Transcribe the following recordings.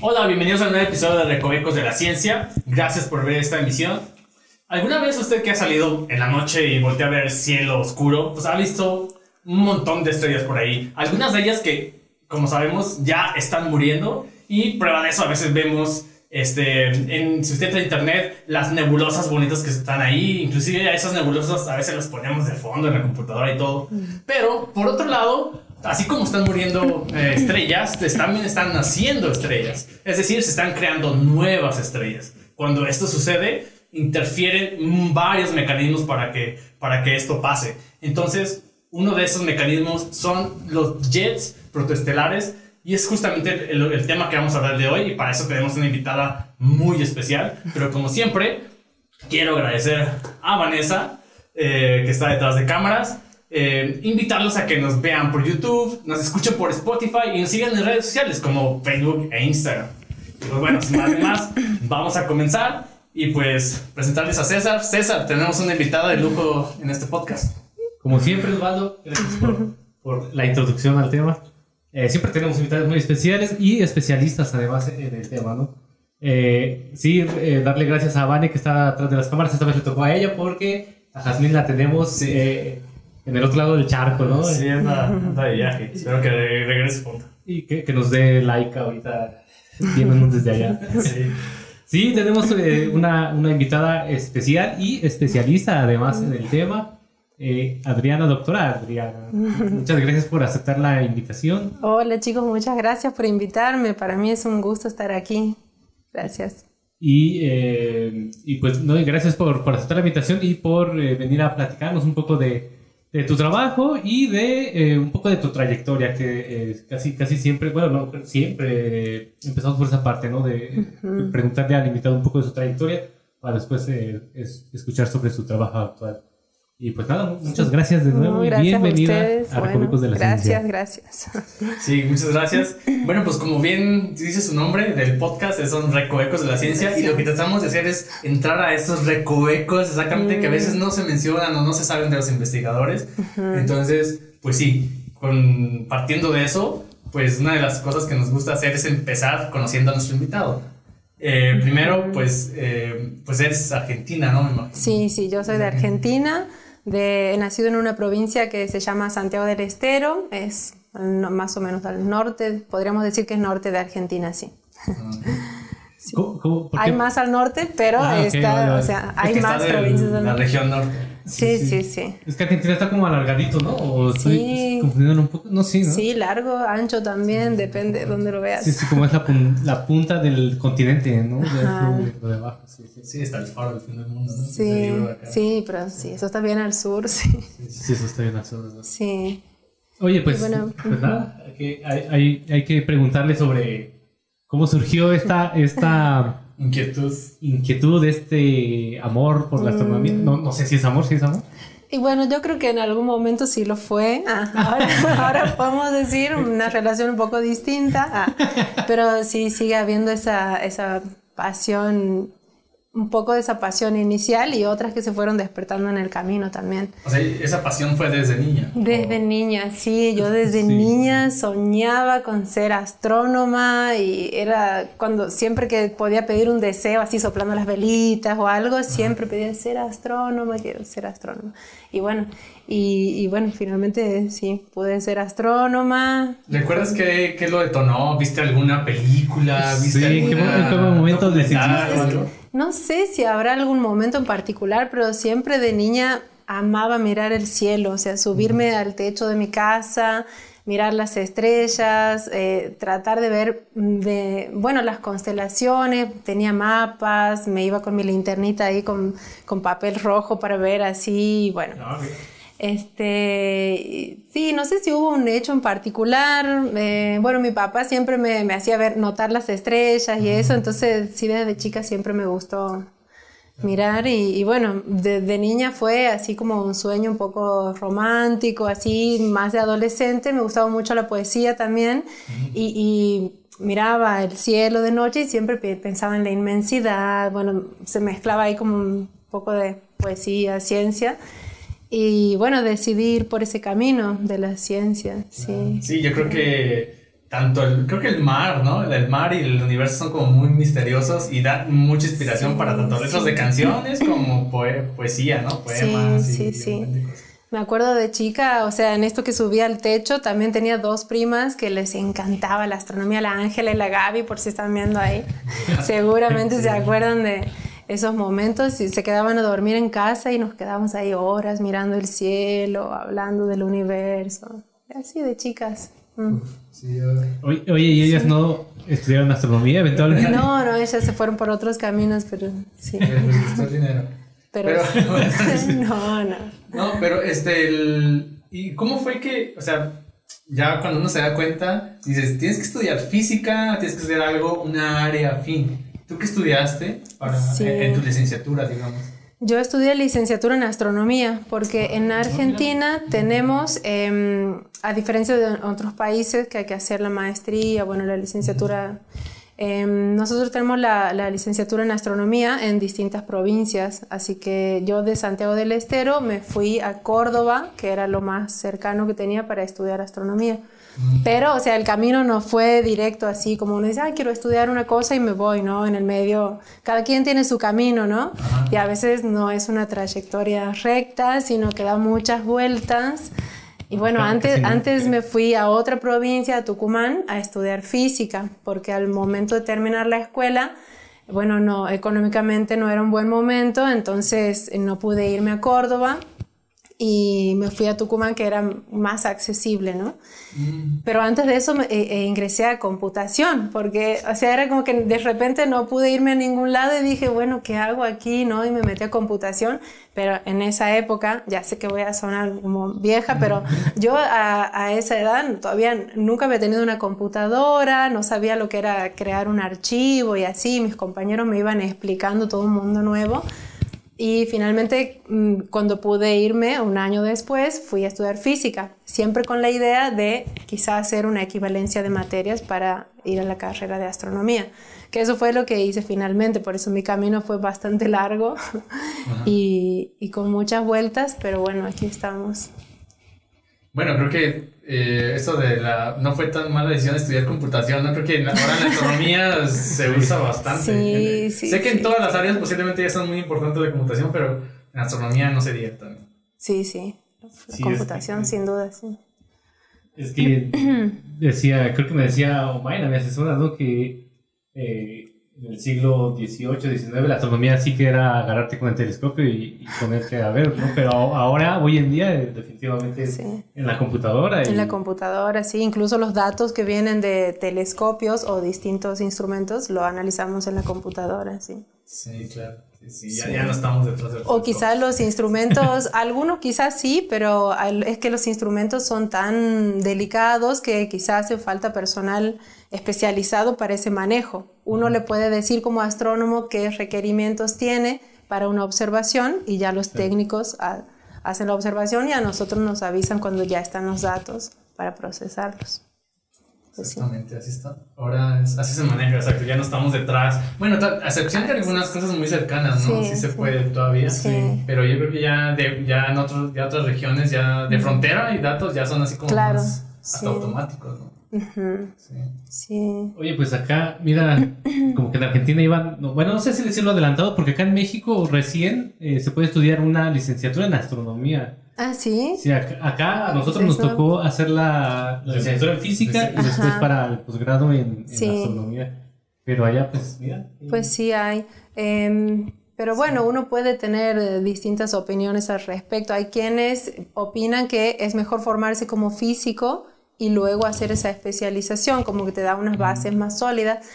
Hola, bienvenidos a un nuevo episodio de Recovecos de la Ciencia. Gracias por ver esta emisión. ¿Alguna vez usted que ha salido en la noche y voltea a ver el cielo oscuro, pues ha visto un montón de estrellas por ahí? Algunas de ellas que, como sabemos, ya están muriendo y prueba de eso a veces vemos este, en, si usted entra a internet, las nebulosas bonitas que están ahí, inclusive a esas nebulosas a veces las ponemos de fondo en la computadora y todo. Pero, por otro lado, así como están muriendo eh, estrellas, también están naciendo estrellas. Es decir, se están creando nuevas estrellas. Cuando esto sucede, interfieren varios mecanismos para que, para que esto pase. Entonces, uno de esos mecanismos son los jets protoestelares y es justamente el, tema que vamos a hablar de hoy y para eso tenemos una invitada muy especial. Pero como siempre, quiero agradecer a Vanessa, eh, que está detrás de cámaras. Eh, invitarlos a que nos vean por YouTube, nos escuchen por Spotify y nos sigan en redes sociales como Facebook e Instagram. pues bueno, sin más, más vamos a comenzar y pues presentarles a César. César, tenemos una invitada de lujo en este podcast. Como siempre, Osvaldo, gracias por, por la introducción al tema. Eh, siempre tenemos invitados muy especiales y especialistas además en el tema, ¿no? Eh, sí, eh, darle gracias a Vane que está atrás de las cámaras, esta vez le tocó a ella porque a Jasmine la tenemos en el otro lado del charco, ¿no? Sí, anda, de viaje, espero que regrese pronto. Y que, que, nos dé like ahorita viéndonos desde allá. Sí. Sí, tenemos una, una invitada especial y especialista además en el tema. Eh, Adriana, doctora Adriana, muchas gracias por aceptar la invitación. Hola chicos, muchas gracias por invitarme. Para mí es un gusto estar aquí. Gracias. Y, eh, y pues no, gracias por, por, aceptar la invitación y por eh, venir a platicarnos un poco de, de tu trabajo y de un poco de tu trayectoria, que casi, casi siempre, bueno, no siempre empezamos por esa parte, ¿no? De preguntarle al invitado un poco de su trayectoria para después escuchar sobre su trabajo actual. Y pues nada, muchas gracias de nuevo y bienvenida a, a Recovecos de la Gracias, gracias. Sí, muchas gracias. Bueno, pues como bien dice su nombre del podcast, son Recovecos de la Ciencia y lo que tratamos de hacer es entrar a estos recovecos exactamente que a veces no se mencionan o no se saben de los investigadores. Entonces, pues sí, con, partiendo de eso, pues una de las cosas que nos gusta hacer es empezar conociendo a nuestro invitado. Eh, primero, pues, eh, pues eres argentina, ¿no? Sí, sí, yo soy de Argentina de, he nacido en una provincia que se llama Santiago del Estero, es más o menos al norte, podríamos decir que es norte de Argentina, sí. Hay más al norte, pero ah, está, o sea, hay más provincias en La región norte. Sí, sí, sí, Es que Argentina está como alargadito, ¿no? O estoy sí. confundiendo un poco. No, sí, ¿no? Sí, largo, ancho también, depende de dónde lo veas. Sí, sí, como es la, la punta del continente, ¿no? De, de abajo, sí, sí. Sí, está el faro del fin del mundo, ¿no? Sí, sí, pero sí, eso está bien al sur, sí. Sí, eso está bien al sur, ¿no? Sí. Oye, pues, bueno, pues nada, hay que, hay, hay que preguntarle sobre cómo surgió esta, esta Inquietud. Inquietud, este amor por la astronomía. No, no sé si es amor, si es amor. Y bueno, yo creo que en algún momento sí lo fue. Ah, ahora, ahora, podemos decir una relación un poco distinta, ah, pero sí sigue habiendo esa, esa pasión un poco de esa pasión inicial y otras que se fueron despertando en el camino también. O sea, esa pasión fue desde niña. Desde niña, sí. Yo desde niña soñaba con ser astrónoma y era cuando siempre que podía pedir un deseo, así soplando las velitas o algo, siempre pedía ser astrónoma, quiero ser astrónoma. Y bueno, y, bueno, finalmente sí, pude ser astrónoma. ¿Recuerdas qué, qué lo detonó? ¿Viste alguna película? ¿Viste sí, ¿en qué momento decidiste? No sé si habrá algún momento en particular, pero siempre de niña amaba mirar el cielo, o sea, subirme al techo de mi casa, mirar las estrellas, eh, tratar de ver, de, bueno, las constelaciones, tenía mapas, me iba con mi linternita ahí con, con papel rojo para ver así, bueno. Ah, este, sí, no sé si hubo un hecho en particular. Eh, bueno, mi papá siempre me, me, hacía ver, notar las estrellas y eso, entonces sí, desde chica siempre me gustó mirar y, bueno, de, niña fue así como un sueño un poco romántico, así más de adolescente, me gustaba mucho la poesía también y, y, miraba el cielo de noche y siempre pensaba en la inmensidad, bueno, se mezclaba ahí como un poco de poesía, ciencia y bueno, decidir por ese camino de la ciencia, sí. Sí, yo creo que tanto el, creo que el mar, ¿no? El mar y el universo son como muy misteriosos y dan mucha inspiración Sí, para tanto letras sí. de canciones como poe- poesía, ¿no? Poemas. Sí, sí, sí. Me acuerdo de chica, o sea, en esto que subía al techo, también tenía dos primas que les encantaba la astronomía, la Ángela y la Gaby, por si están viendo ahí. Seguramente se acuerdan de esos momentos y se quedaban a dormir en casa y nos quedábamos ahí horas mirando el cielo, hablando del universo. Así de chicas. Mm. Sí, Oye, oye, ¿y ellas no estudiaron astronomía eventualmente? No, no, ellas se fueron por otros caminos, pero sí. les gustó el dinero. Pero, Pero- no, no. No, pero este, el, ¿y cómo fue que, o sea, ya cuando uno se da cuenta, dices, tienes que estudiar física, tienes que estudiar algo, una área afín. ¿Tú qué estudiaste para, Sí. en, en tu licenciatura, digamos? Yo estudié licenciatura en astronomía porque en Argentina tenemos, em, a diferencia de otros países que hay que hacer la maestría, bueno, la licenciatura, em, nosotros tenemos la, la licenciatura en astronomía en distintas provincias, así que yo de Santiago del Estero me fui a Córdoba, que era lo más cercano que tenía para estudiar astronomía. Pero, o sea, el camino no fue directo así, como uno dice, ah, quiero estudiar una cosa y me voy, ¿no? En el medio, cada quien tiene su camino, ¿no? Y a veces no es una trayectoria recta, sino que da muchas vueltas. Y bueno, Claro, antes, no. antes me fui a otra provincia, a Tucumán, a estudiar física, porque al momento de terminar la escuela, bueno, no, económicamente no era un buen momento, entonces eh, no pude irme a Córdoba y me fui a Tucumán, que era más accesible, ¿no? Pero antes de eso me- eh, eh, ingresé a computación, porque, o sea, era como que de repente no pude irme a ningún lado y dije, bueno, ¿qué hago aquí? ¿No? Y me metí a computación, pero en esa época, ya sé que voy a sonar como vieja, pero yo a, a esa edad todavía nunca había tenido una computadora, no sabía lo que era crear un archivo y así, mis compañeros me iban explicando todo un mundo nuevo. Y finalmente, mm, cuando pude irme, un año después, fui a estudiar física, siempre con la idea de quizá hacer una equivalencia de materias para ir a la carrera de astronomía. Que eso fue lo que hice finalmente, por eso mi camino fue bastante largo y, y con muchas vueltas, pero bueno, aquí estamos. Bueno, creo que eh, eso de la... No fue tan mala decisión estudiar computación, ¿no? Creo que ahora en la astronomía se usa bastante. Sí, sí, sé que en todas sí. las áreas posiblemente ya son muy importantes la computación, pero en astronomía no sería tan... Sí, sí, la Sí, es- computación sin duda, sí. Es que decía, creo que me decía Omaina, mi asesora, ¿no? Que eh, en el siglo XVIII, XIX la astronomía sí que era agarrarte con el telescopio y, y ponerte a ver, ¿no? Pero ahora, hoy en día, eh, definitivamente Sí. en la computadora. y- En la computadora, sí, incluso los datos que vienen de telescopios o distintos instrumentos lo analizamos en la computadora, sí. Sí, claro. Sí, sí, Ya, Sí. ya no estamos detrás del O quizás los instrumentos, algunos quizás sí, pero es que los instrumentos son tan delicados que quizás hace falta personal especializado para ese manejo. Uno le puede decir como astrónomo qué requerimientos tiene para una observación y ya los técnicos ha- hacen la observación y a nosotros nos avisan cuando ya están los datos para procesarlos. Pues sí. Exactamente, así está. Ahora es- así se maneja, exacto. Ya no estamos detrás. Bueno, a excepción de algunas cosas muy cercanas, ¿no? Sí, Sí, se sí. puede todavía. Sí. Pero yo creo que ya, de, ya en otros, ya otras regiones, ya de frontera y datos ya son así como Claro, más hasta sí. automáticos, ¿no? Sí. Sí. Oye, pues acá, mira, como que en Argentina iban, no, bueno, no sé si decirlo adelantado, porque acá en México recién eh, se puede estudiar una licenciatura en astronomía. Ah, sí. Sí, acá, acá a nosotros nos Eso. tocó hacer la, la licenciatura en física y después Ajá. para el posgrado en, en Sí. astronomía. Pero allá, pues, mira. Pues sí hay. Em, pero bueno, uno puede tener eh, distintas opiniones al respecto. Hay quienes opinan que es mejor formarse como físico y luego hacer esa especialización, como que te da unas bases más sólidas.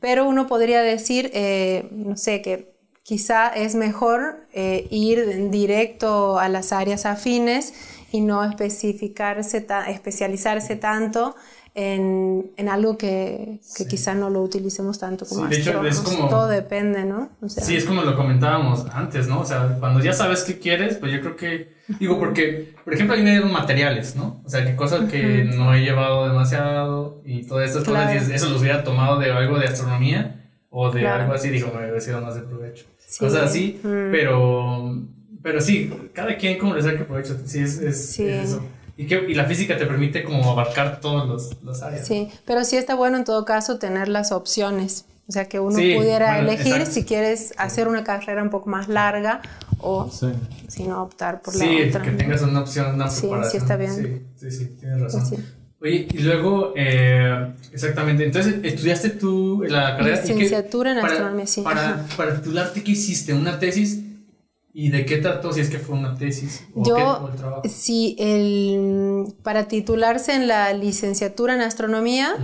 Pero uno podría decir, eh, no sé, que quizá es mejor eh, ir directo a las áreas afines y no especificarse, ta- especializarse tanto en, en algo que, que quizá no lo utilicemos tanto como Sí, de hecho, es como- Todo depende, ¿no? O sea, Sí, es como lo comentábamos antes, ¿no? O sea, cuando ya sabes qué quieres, pues yo creo que, digo, porque, por ejemplo, a mí me dieron materiales, ¿no? O sea, que cosas que no he llevado demasiado y todas estas cosas, y eso los hubiera tomado de algo de astronomía o de Claro. algo así, digo, me hubiera sido más de provecho. Sí. Cosas así, Mm. pero, pero sí, cada quien como le saque provecho, sí, es, es, Sí. es eso. Y, que, y la física te permite como abarcar todos los, los áreas. Sí, pero sí está bueno en todo caso tener las opciones. O sea, que uno pudiera elegir si quieres hacer una carrera un poco más larga o si no optar por la otra. Sí, que tengas una opción, una sí, Sí, está bien. Sí, sí, sí tienes razón. Oye, y luego, eh, exactamente, entonces, ¿estudiaste tú la carrera? Licenciatura en astronomía, sí. Para, para titularte, ¿qué hiciste? ¿Una tesis? ¿Y de qué trató? Si es que fue una tesis o, Yo, qué, el trabajo. Sí, el, para titularse en la licenciatura en astronomía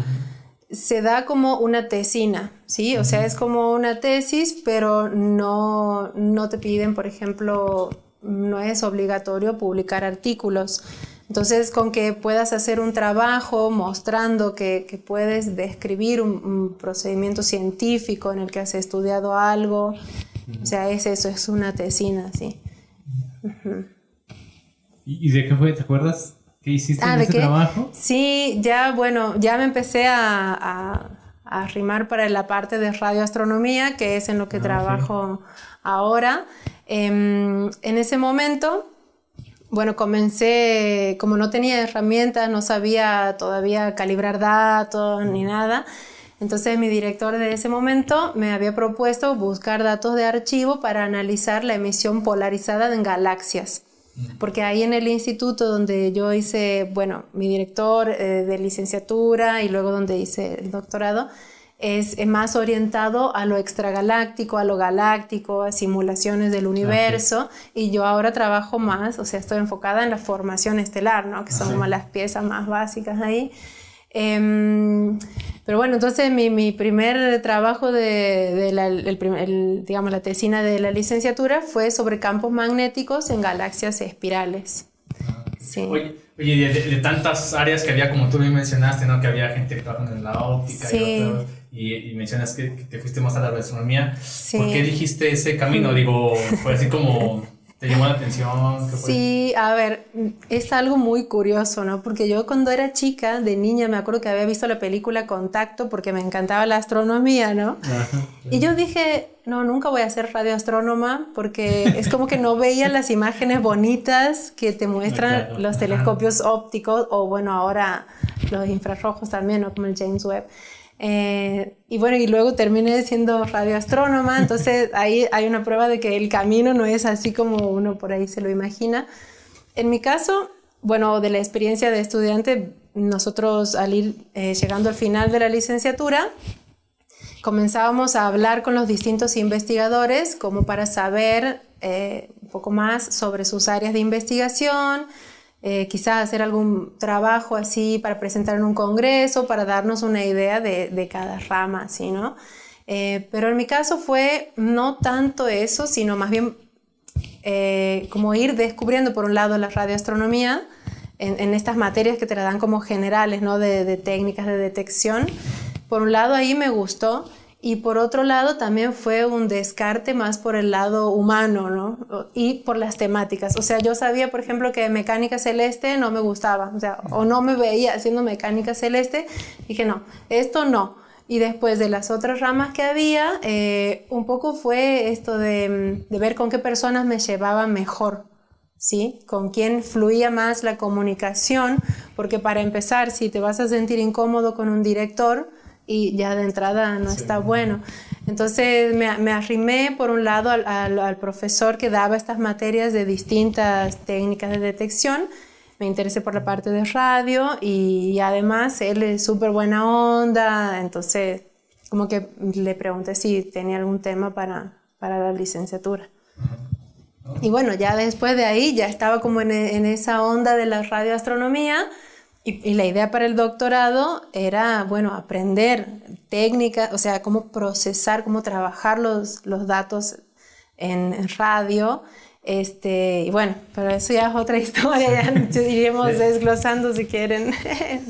se da como una tesina, ¿sí? O sea, es como una tesis, pero no, no te piden, por ejemplo, no es obligatorio publicar artículos. Entonces, con que puedas hacer un trabajo mostrando que, puedes describir un, procedimiento científico en el que has estudiado algo, o sea, es eso, es una tesina, sí. ¿Y de qué fue? ¿Te acuerdas? ¿Qué hiciste ah, en ese trabajo? Sí, ya, bueno, ya me empecé a, a, arrimar para la parte de radioastronomía, que es en lo que ah, trabajo ahora. Em, en ese momento bueno, comencé, como no tenía herramientas, no sabía todavía calibrar datos ni nada. Entonces mi director de ese momento me había propuesto buscar datos de archivo para analizar la emisión polarizada en galaxias. Porque ahí en el instituto donde yo hice, bueno, mi director eh, de licenciatura y luego donde hice el doctorado, es, más orientado a lo extragaláctico, a lo galáctico, a simulaciones del universo. Y yo ahora trabajo más, o sea, estoy enfocada en la formación estelar, ¿no? Que son como las piezas más básicas ahí. Em, pero bueno, entonces mi, mi primer trabajo de, de la, el, digamos, la tesina de la licenciatura fue sobre campos magnéticos en galaxias espirales. Sí. Oye, oye de, tantas áreas que había, como tú bien mencionaste, ¿no? Que había gente trabajando en la óptica y otros y, mencionas que, te fuiste más a la gastronomía. ¿Por qué dijiste ese camino? Digo, fue así como... ¿Te llamó la atención? Sí, a ver, es algo muy curioso, ¿no? Porque yo cuando era chica, de niña, me acuerdo que había visto la película Contacto porque me encantaba la astronomía, ¿no? Y yo dije, no, nunca voy a ser radioastrónoma porque es como que no veía las imágenes bonitas que te muestran los telescopios ópticos o bueno, ahora los infrarrojos también, ¿no? Como el James Webb. Eh, y bueno, y luego terminé siendo radioastrónoma, entonces ahí hay una prueba de que el camino no es así como uno por ahí se lo imagina. En mi caso, bueno, de la experiencia de estudiante, nosotros al ir eh, llegando al final de la licenciatura, comenzábamos a hablar con los distintos investigadores como para saber eh, un poco más sobre sus áreas de investigación, eh, quizás hacer algún trabajo así para presentar en un congreso, para darnos una idea de, de cada rama, así, ¿no? Eh, pero en mi caso fue no tanto eso, sino más bien eh, como ir descubriendo por un lado la radioastronomía en, en, estas materias que te la dan como generales, ¿no? De, de técnicas de detección. Por un lado ahí me gustó y por otro lado también fue un descarte más por el lado humano, ¿no? Y por las temáticas. O sea, yo sabía, por ejemplo, que mecánica celeste no me gustaba, o sea, o no me veía haciendo mecánica celeste. Dije, no, esto no. Y después de las otras ramas que había, eh, un poco fue esto de, de ver con qué personas me llevaba mejor. ¿sí? Con quién fluía más la comunicación, porque para empezar, si te vas a sentir incómodo con un director, y ya de entrada no está bueno. Entonces me, me, arrimé por un lado al, al, profesor que daba estas materias de distintas técnicas de detección, me interesé por la parte de radio y, además él es súper buena onda, entonces como que le pregunté si tenía algún tema para, para la licenciatura. Y bueno, ya después de ahí ya estaba como en, en esa onda de la radioastronomía y, la idea para el doctorado era, bueno, aprender técnicas, o sea, cómo procesar, cómo trabajar los, los datos en, radio. Este, y bueno, pero eso ya es otra historia, ya iríamos desglosando si quieren.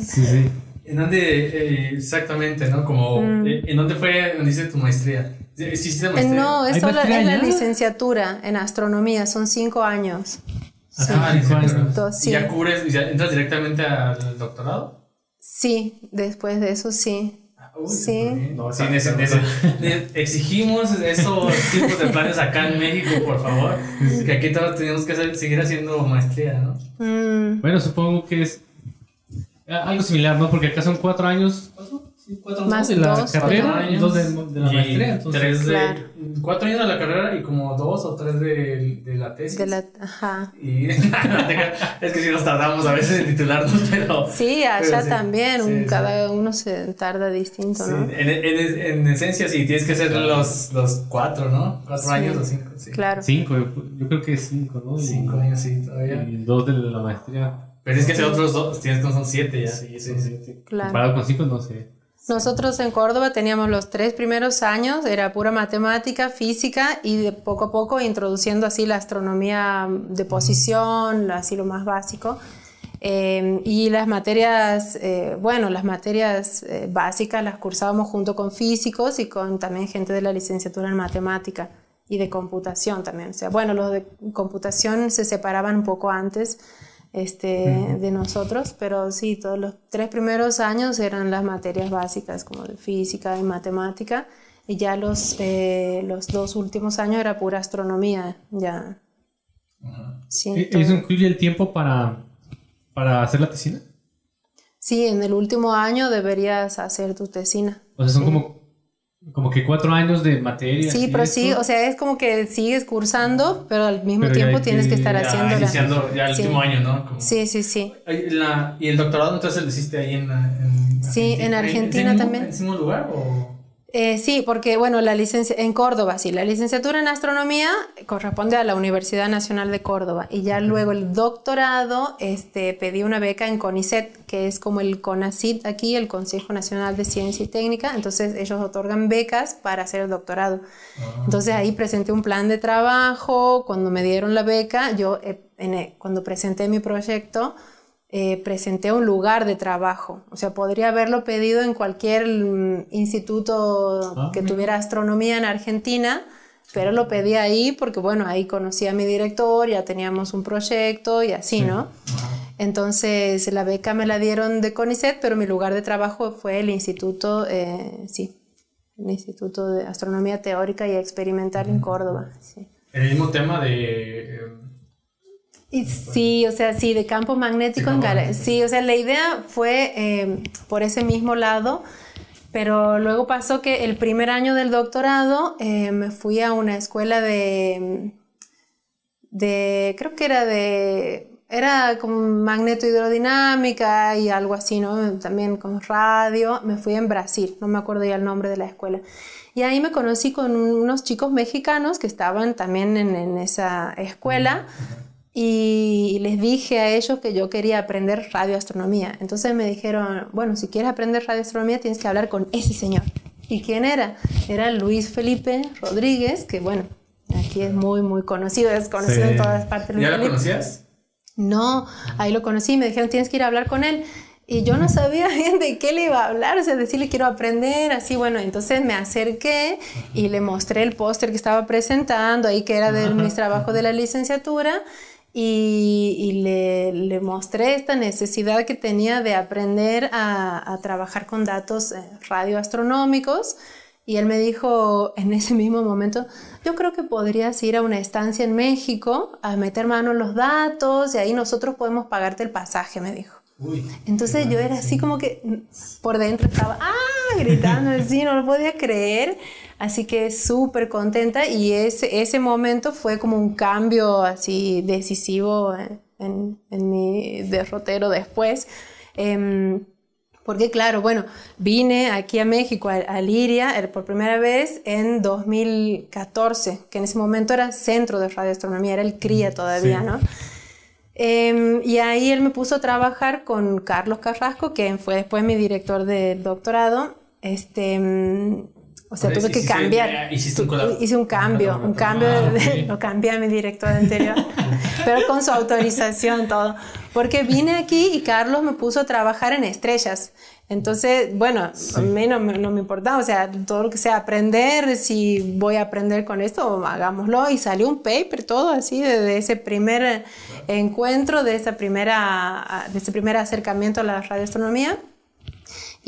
sí, sí. ¿En dónde eh, exactamente, no? Como, mm. eh, ¿En dónde fue, donde hiciste tu maestría? ¿Hiciste maestría? No, es solo en la licenciatura en astronomía, son cinco años. ¿Y ya cubres, ya entras directamente al doctorado? Sí, después de eso sí. Uy, Sí. No, Sí, nece- nece- exigimos esos tipos de planes acá en México, por favor. Que aquí todos tenemos que hacer- seguir haciendo maestría, ¿no? Mm, Bueno, supongo que es eh, algo similar, ¿no? Porque acá son cuatro años. ¿cuánto? Cuatro. Más de la dos, carrera cuatro y dos de, de la y maestría. Entonces, tres de, Claro. Cuatro años de la carrera y como dos o tres de, de la tesis. de la, ajá. Y es que si nos tardamos a veces en titularnos, pero. Sí, allá pero sí, también, sí, un- sí. cada uno se tarda distinto, Sí, ¿no? en, en, en esencia, sí, tienes que hacer los, los cuatro, ¿no? Cuatro Sí. años o cinco, sí. Claro. cinco, yo, yo creo que es cinco, ¿no? Y- Cinco años, sí, todavía. Y dos de la maestría. Pero tienes que hacer otros dos, tienes que son siete ya. Sí, Sí, sí. Claro. Comparado con cinco, no sé. Nosotros en Córdoba teníamos los tres primeros años, era pura matemática, física y de poco a poco introduciendo así la astronomía de posición, así lo más básico. Eh, y las materias, eh, bueno, las materias eh, básicas las cursábamos junto con físicos y con también gente de la licenciatura en matemática y de computación también. O sea, bueno, los de computación se separaban un poco antes este, de nosotros, pero sí, todos los tres primeros años eran las materias básicas como de física y matemática y ya los, eh, los dos últimos años era pura astronomía, ya. Sí, ¿E- todo. ¿Eso incluye el tiempo para, para hacer la tesina? Sí, en el último año deberías hacer tu tesina. O sea, son como, como que cuatro años de materia. Sí, pero esto. sí, o sea, es como que sigues cursando, pero al mismo Pero tiempo tienes que que- estar Ya haciendo iniciando ya el Sí. último año, ¿no? Como- Sí, sí, sí. La- ¿Y el doctorado entonces lo hiciste ahí en, en Sí, en Argentina ese mismo- también. ¿En ese mismo lugar o...? Eh, sí, porque bueno, la licencia en Córdoba, sí, la licenciatura en astronomía corresponde a la Universidad Nacional de Córdoba y ya luego el doctorado, este, pedí una beca en CONICET, que es como el CONACYT aquí, el Consejo Nacional de Ciencia y Técnica, entonces ellos otorgan becas para hacer el doctorado. Entonces ahí presenté un plan de trabajo, cuando me dieron la beca, yo eh, en, eh, cuando presenté mi proyecto, eh, presenté un lugar de trabajo. O sea, podría haberlo pedido en cualquier mm, instituto Ah, que tuviera astronomía en Argentina, pero lo pedí ahí porque, bueno, ahí conocí a mi director, ya teníamos un proyecto y así, ¿no? Entonces, la beca me la dieron de CONICET, pero mi lugar de trabajo fue el instituto, eh, sí, el Instituto de Astronomía Teórica y Experimental en Córdoba, sí. El mismo tema de... sí, o sea, sí, de campo magnético De en campo gala- magnético. Sí, o sea, la idea fue eh, por ese mismo lado, pero luego pasó que el primer año del doctorado eh, me fui a una escuela de, de, creo que era de, era como magneto-hidrodinámica y algo así, ¿no? También como radio. Me fui en Brasil, no me acuerdo ya el nombre de la escuela. Y ahí me conocí con unos chicos mexicanos que estaban también en, en esa escuela y les dije a ellos que yo quería aprender radioastronomía. Entonces me dijeron, bueno, si quieres aprender radioastronomía tienes que hablar con ese señor. ¿Y quién era? Era Luis Felipe Rodríguez, que bueno, aquí es muy, muy conocido, es conocido Sí. en todas partes. ¿Ya lo Felipe. conocías? No, ahí lo conocí, me dijeron tienes que ir a hablar con él. Y yo no sabía bien de qué le iba a hablar, o sea, decirle quiero aprender, así, bueno, entonces me acerqué y le mostré el póster que estaba presentando, ahí que era de mis trabajos de la licenciatura, y, le, mostré esta necesidad que tenía de aprender a, a trabajar con datos eh, radioastronómicos. Y él me dijo en ese mismo momento, yo creo que podrías ir a una estancia en México a meter mano en los datos y ahí nosotros podemos pagarte el pasaje, me dijo. Uy. Entonces yo era así como que mm, por dentro estaba, ah, gritando, así, no lo podía creer. Así que súper contenta y ese, ese momento fue como un cambio así decisivo en, en- mi derrotero después. Em, porque claro, bueno, vine aquí a México, a, a Liria, eh, por primera vez en 2014, que en ese momento era centro de radioastronomía, era el CRIA todavía, Sí. ¿no? Em, y ahí él me puso a trabajar con Carlos Carrasco, que fue después mi director de doctorado. Este, mm, o sea, tuve que cambiar. hiciste un hice un cambio, un cambio, Ah, de- ok. lo cambié a mi director anterior, pero con su autorización todo. Porque vine aquí y Carlos me puso a trabajar en estrellas. Entonces, bueno, a mí no, me- no me importaba, o sea, todo lo que sea aprender, si voy a aprender con esto, hagámoslo. Y salió un paper, todo así, de, de ese primer encuentro, de, esa primera, de ese primer acercamiento a la radioastronomía.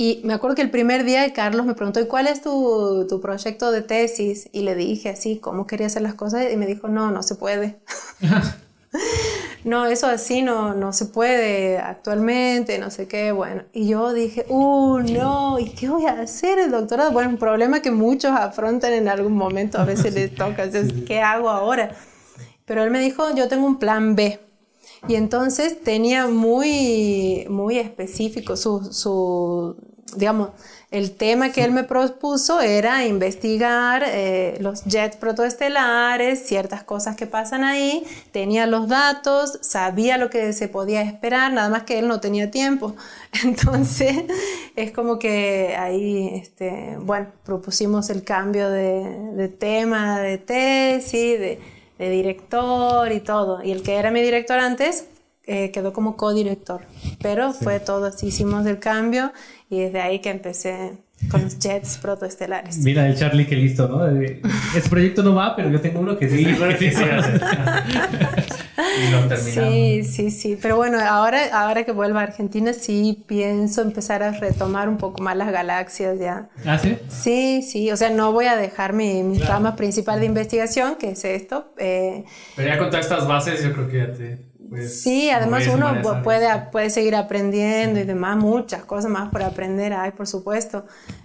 Y me acuerdo que el primer día Carlos me preguntó, ¿y cuál es tu, tu proyecto de tesis? Y le dije así, ¿cómo quería hacer las cosas? Y me dijo, no, no se puede. no, eso así no, no se puede actualmente, no sé qué, bueno. Y yo dije, uh, no, ¿y qué voy a hacer el doctorado? Bueno, un problema que muchos afrontan en algún momento, a veces les toca, entonces, ¿qué hago ahora? Pero él me dijo, yo tengo un plan B. Y entonces tenía muy, muy específico su, su digamos, el tema que él me propuso era investigar eh, los jets protoestelares, ciertas cosas que pasan ahí, tenía los datos, sabía lo que se podía esperar, nada más que él no tenía tiempo. Entonces, es como que ahí, este, bueno, propusimos el cambio de, tema, de tesis, de, director y todo. Y el que era mi director antes eh, quedó como codirector, pero fue todo así, hicimos el cambio y desde ahí que empecé con los jets protoestelares. Mira el Charlie que listo, ¿no? Ese proyecto no va, pero yo tengo uno que sí. que sí y lo terminamos. Sí, sí, sí. Pero bueno, ahora, ahora que vuelvo a Argentina, sí pienso empezar a retomar un poco más las galaxias ya. ¿Ah, sí? Sí, sí. O sea, no voy a dejar mi, mi rama principal de investigación, que es esto. Eh, pero ya con todas estas bases, yo creo que ya te pues, sí, además uno puede, puede seguir aprendiendo y demás, muchas cosas más por aprender hay, por supuesto.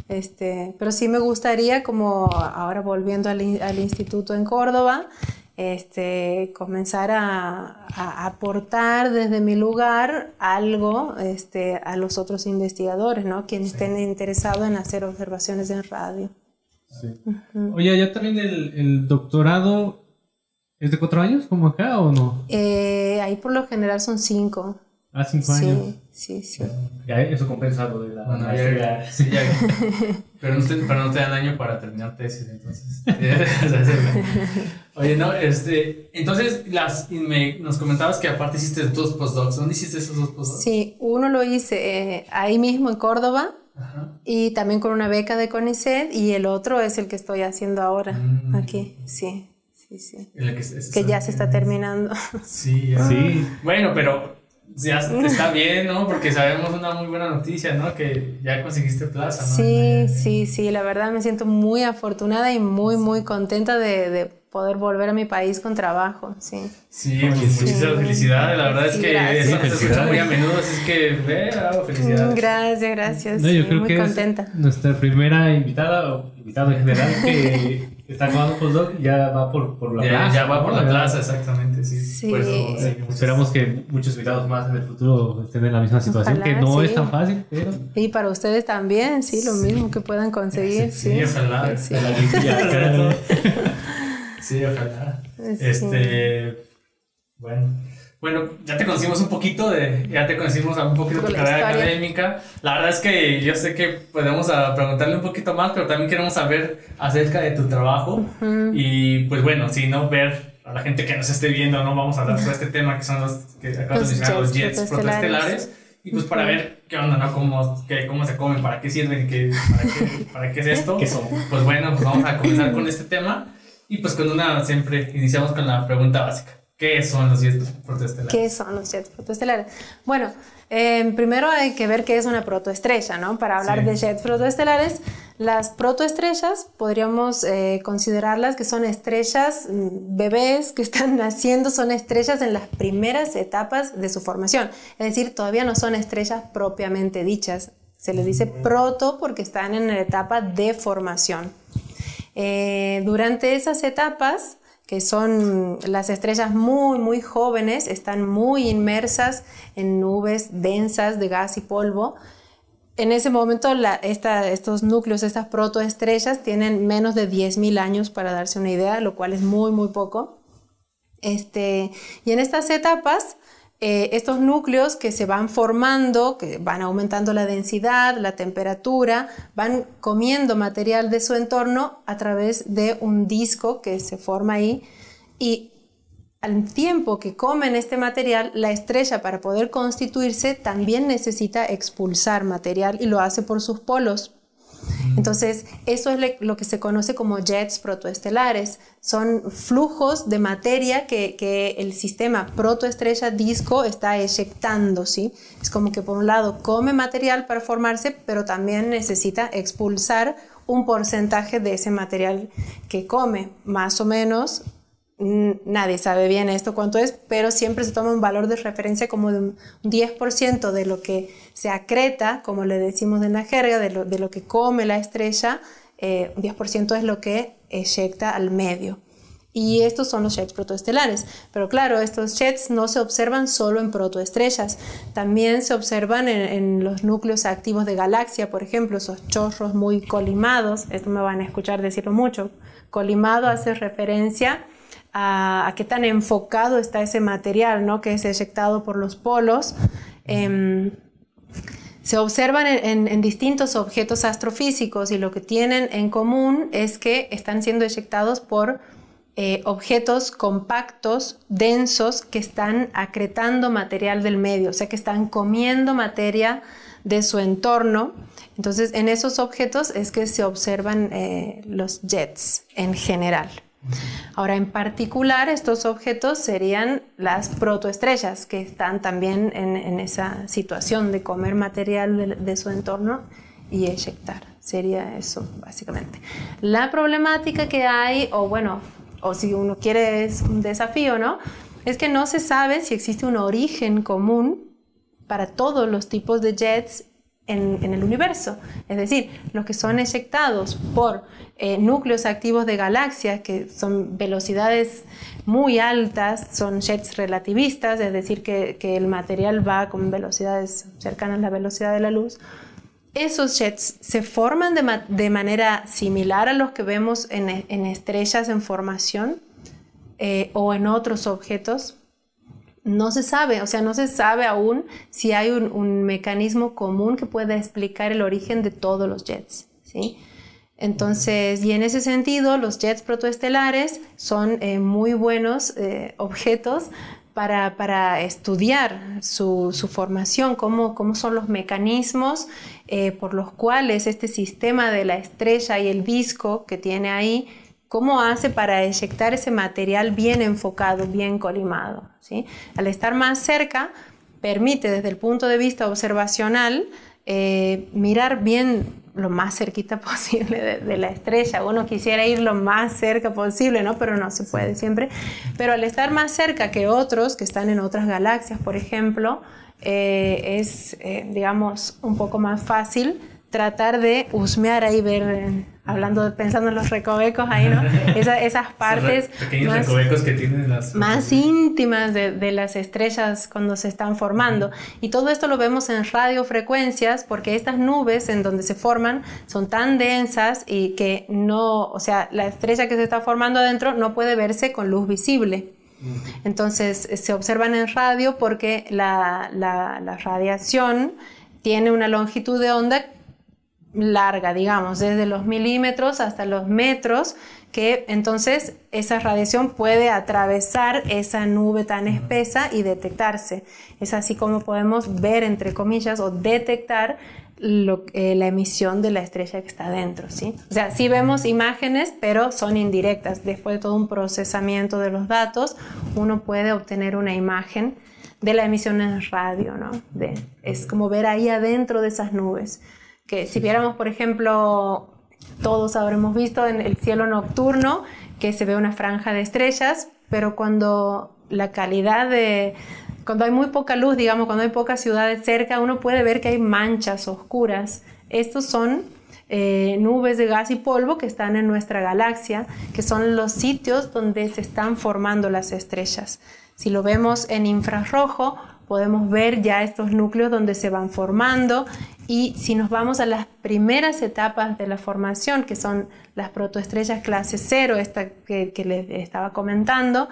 Este, pero sí me gustaría, como ahora volviendo al, al instituto en Córdoba, este, comenzar a, a, aportar desde mi lugar algo este, a los otros investigadores, ¿no? quienes estén interesados en hacer observaciones en radio. Sí. Oye, ya también el, el doctorado ¿Es de cuatro años como acá o no? Eh, ahí por lo general son cinco. Ah, cinco años. Sí, sí, Ya eso compensa lo de la bueno, ya, sí, ya, pero, no te, pero no te dan año para terminar tesis, entonces. Oye, no, este, entonces las, me, nos comentabas que aparte hiciste dos postdocs. ¿Dónde hiciste esos dos postdocs? Sí, uno lo hice eh, ahí mismo en Córdoba. Ajá. Y también con una beca de CONICET y el otro es el que estoy haciendo ahora, mm. aquí, sí sí, sí. Que, ya se está terminando. Sí, sí. Bueno, pero ya está bien, ¿no? Porque sabemos una muy buena noticia, ¿no? Que ya conseguiste plaza, ¿no? Sí, sí, sí. La verdad me siento muy afortunada y muy, muy contenta de, de poder volver a mi país con trabajo, sí. Sí, pues muchísimas felicidades. La verdad es que eso se escucha muy a menudo, así es que, ve, felicidades. Gracias, gracias. No, yo creo muy que contenta. nuestra primera invitada, o invitado en general, que está jugando postdoc ya va por, por la ya, plaza. Ya va por la plaza, exactamente, sí. sí. esperamos que muchos invitados más en el futuro estén en la misma situación, que no es tan fácil, pero... Y para ustedes también, sí, lo mismo que puedan conseguir. Sí, ojalá. Sí. Sí, ojalá. Este, bueno. Bueno, ya te conocimos un poquito de, ya te conocimos un poquito de tu carrera académica. La verdad es que yo sé que podemos ah, preguntarle un poquito más, pero también queremos saber acerca de tu trabajo. Y pues bueno, si no ver a la gente que nos esté viendo, no vamos a hablar sobre este tema que son los que acabas de mencionar, los jets protestelares. Y pues para ver qué onda, ¿no? Cómo, qué, cómo se comen, para qué sirven, qué, para, qué, para qué es esto. ¿Qué son? Pues bueno, pues vamos a comenzar con este tema. Y pues con una, siempre iniciamos con la pregunta básica. ¿Qué son los jets protoestelares? ¿Qué son los jets protoestelares? Bueno, eh, primero hay que ver qué es una protoestrella, ¿no? Para hablar de jets protoestelares, las protoestrellas podríamos eh, considerarlas que son estrellas mm, bebés que están naciendo, son estrellas en las primeras etapas de su formación. Es decir, todavía no son estrellas propiamente dichas. Se les dice proto porque están en la etapa de formación. Eh, durante esas etapas, que son las estrellas muy, muy jóvenes, están muy inmersas en nubes densas de gas y polvo. En ese momento, estos núcleos, estas protoestrellas, tienen menos de 10.000 años para darse una idea, lo cual es muy, muy poco. Este, y en estas etapas, eh, estos núcleos que se van formando, que van aumentando la densidad, la temperatura, van comiendo material de su entorno a través de un disco que se forma ahí y al tiempo que comen este material, la estrella para poder constituirse también necesita expulsar material y lo hace por sus polos. Entonces, eso es lo que se conoce como jets protoestelares. Son flujos de materia que, el sistema protoestrella disco está eyectando, ¿sí? Es como que por un lado come material para formarse, pero también necesita expulsar un porcentaje de ese material que come, más o menos nadie sabe bien esto cuánto es, pero siempre se toma un valor de referencia como de un 10% de lo que se acreta, como le decimos en la jerga, de lo, que come la estrella, eh, un 10% es lo que eyecta al medio. Y estos son los jets protoestelares. Pero claro, estos jets no se observan solo en protoestrellas, también se observan en, en, los núcleos activos de galaxia, por ejemplo, esos chorros muy colimados. Esto me van a escuchar decirlo mucho. Colimado hace referencia a, qué tan enfocado está ese material, ¿no? Que es eyectado por los polos. Em, se observan en, distintos objetos astrofísicos y lo que tienen en común es que están siendo eyectados por eh, objetos compactos, densos, que están acretando material del medio, o sea, que están comiendo materia de su entorno. Entonces, en esos objetos es que se observan eh, los jets en general. Ahora, en particular, estos objetos serían las protoestrellas, que están también en, esa situación de comer material de, su entorno y eyectar. Sería eso, básicamente. La problemática que hay, o bueno, o si uno quiere es un desafío, ¿no? Es que no se sabe si existe un origen común para todos los tipos de jets en, el universo. Es decir, los que son eyectados por eh, núcleos activos de galaxias, que son velocidades muy altas, son jets relativistas, es decir, que, el material va con velocidades cercanas a la velocidad de la luz. Esos jets se forman de, manera similar a los que vemos en, estrellas en formación eh, o en otros objetos no se sabe, o sea, no se sabe aún si hay un, mecanismo común que pueda explicar el origen de todos los jets, ¿sí? Entonces, y en ese sentido, los jets protoestelares son eh, muy buenos eh, objetos para, estudiar su, formación, cómo, cómo, son los mecanismos eh, por los cuales este sistema de la estrella y el disco que tiene ahí cómo hace para eyectar ese material bien enfocado, bien colimado. ¿sí? Al estar más cerca, permite desde el punto de vista observacional eh, mirar bien lo más cerquita posible de, la estrella. Uno quisiera ir lo más cerca posible, ¿no? Pero no se puede siempre. Pero al estar más cerca que otros que están en otras galaxias, por ejemplo, eh, es, eh, digamos, un poco más fácil tratar de husmear ahí, ver, hablando, pensando en los recovecos ahí, ¿no? esas partes más, recovecos que tienen las... más íntimas de, de, las estrellas cuando se están formando. Y todo esto lo vemos en radiofrecuencias porque estas nubes en donde se forman son tan densas y que no, o sea, la estrella que se está formando adentro no puede verse con luz visible. Entonces se observan en radio porque la, la, la radiación tiene una longitud de onda larga, digamos, desde los milímetros hasta los metros, que entonces esa radiación puede atravesar esa nube tan espesa y detectarse. Es así como podemos ver, entre comillas, o detectar eh, la emisión de la estrella que está dentro, ¿sí? O sea, sí vemos imágenes, pero son indirectas. Después de todo un procesamiento de los datos, uno puede obtener una imagen de la emisión en radio, ¿no? es como ver ahí adentro de esas nubes que si viéramos, por ejemplo, todos habremos visto en el cielo nocturno que se ve una franja de estrellas, pero cuando la calidad de, cuando hay muy poca luz, digamos, cuando hay pocas ciudades cerca, uno puede ver que hay manchas oscuras. Estos son eh, nubes de gas y polvo que están en nuestra galaxia, que son los sitios donde se están formando las estrellas. Si lo vemos en infrarrojo, podemos ver ya estos núcleos donde se van formando y si nos vamos a las primeras etapas de la formación, que son las protoestrellas clase cero, esta que, les estaba comentando,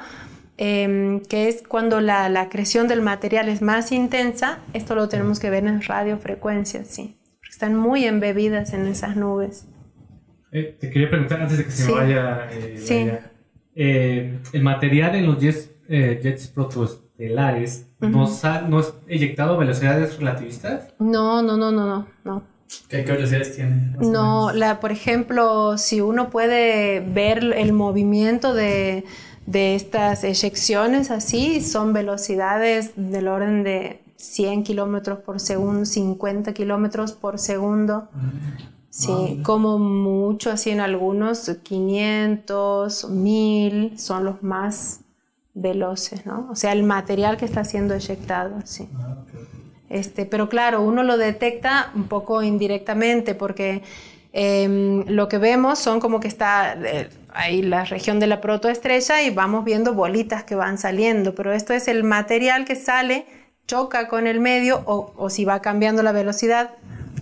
em, que es cuando la, la, creación del material es más intensa, esto lo tenemos que ver en radiofrecuencias, sí, están muy embebidas en esas nubes. Eh, te quería preguntar antes de que se vaya, eh, sí. Eh, el material en los jets, jets protoestelares no, es eyectado a velocidades relativistas? No, no, no, no, no, no. ¿Qué, velocidades tiene? No, la, por ejemplo, si uno puede ver el movimiento de, de estas eyecciones así, son velocidades del orden de 100 kilómetros por segundo, 50 kilómetros por segundo. Sí, como mucho, así en algunos 500, 1000 son los más veloces, ¿no? O sea, el material que está siendo eyectado, sí. Ah, este, pero claro, uno lo detecta un poco indirectamente porque em, lo que vemos son como que está eh, ahí la región de la protoestrella y vamos viendo bolitas que van saliendo, pero esto es el material que sale, choca con el medio o, o si va cambiando la velocidad,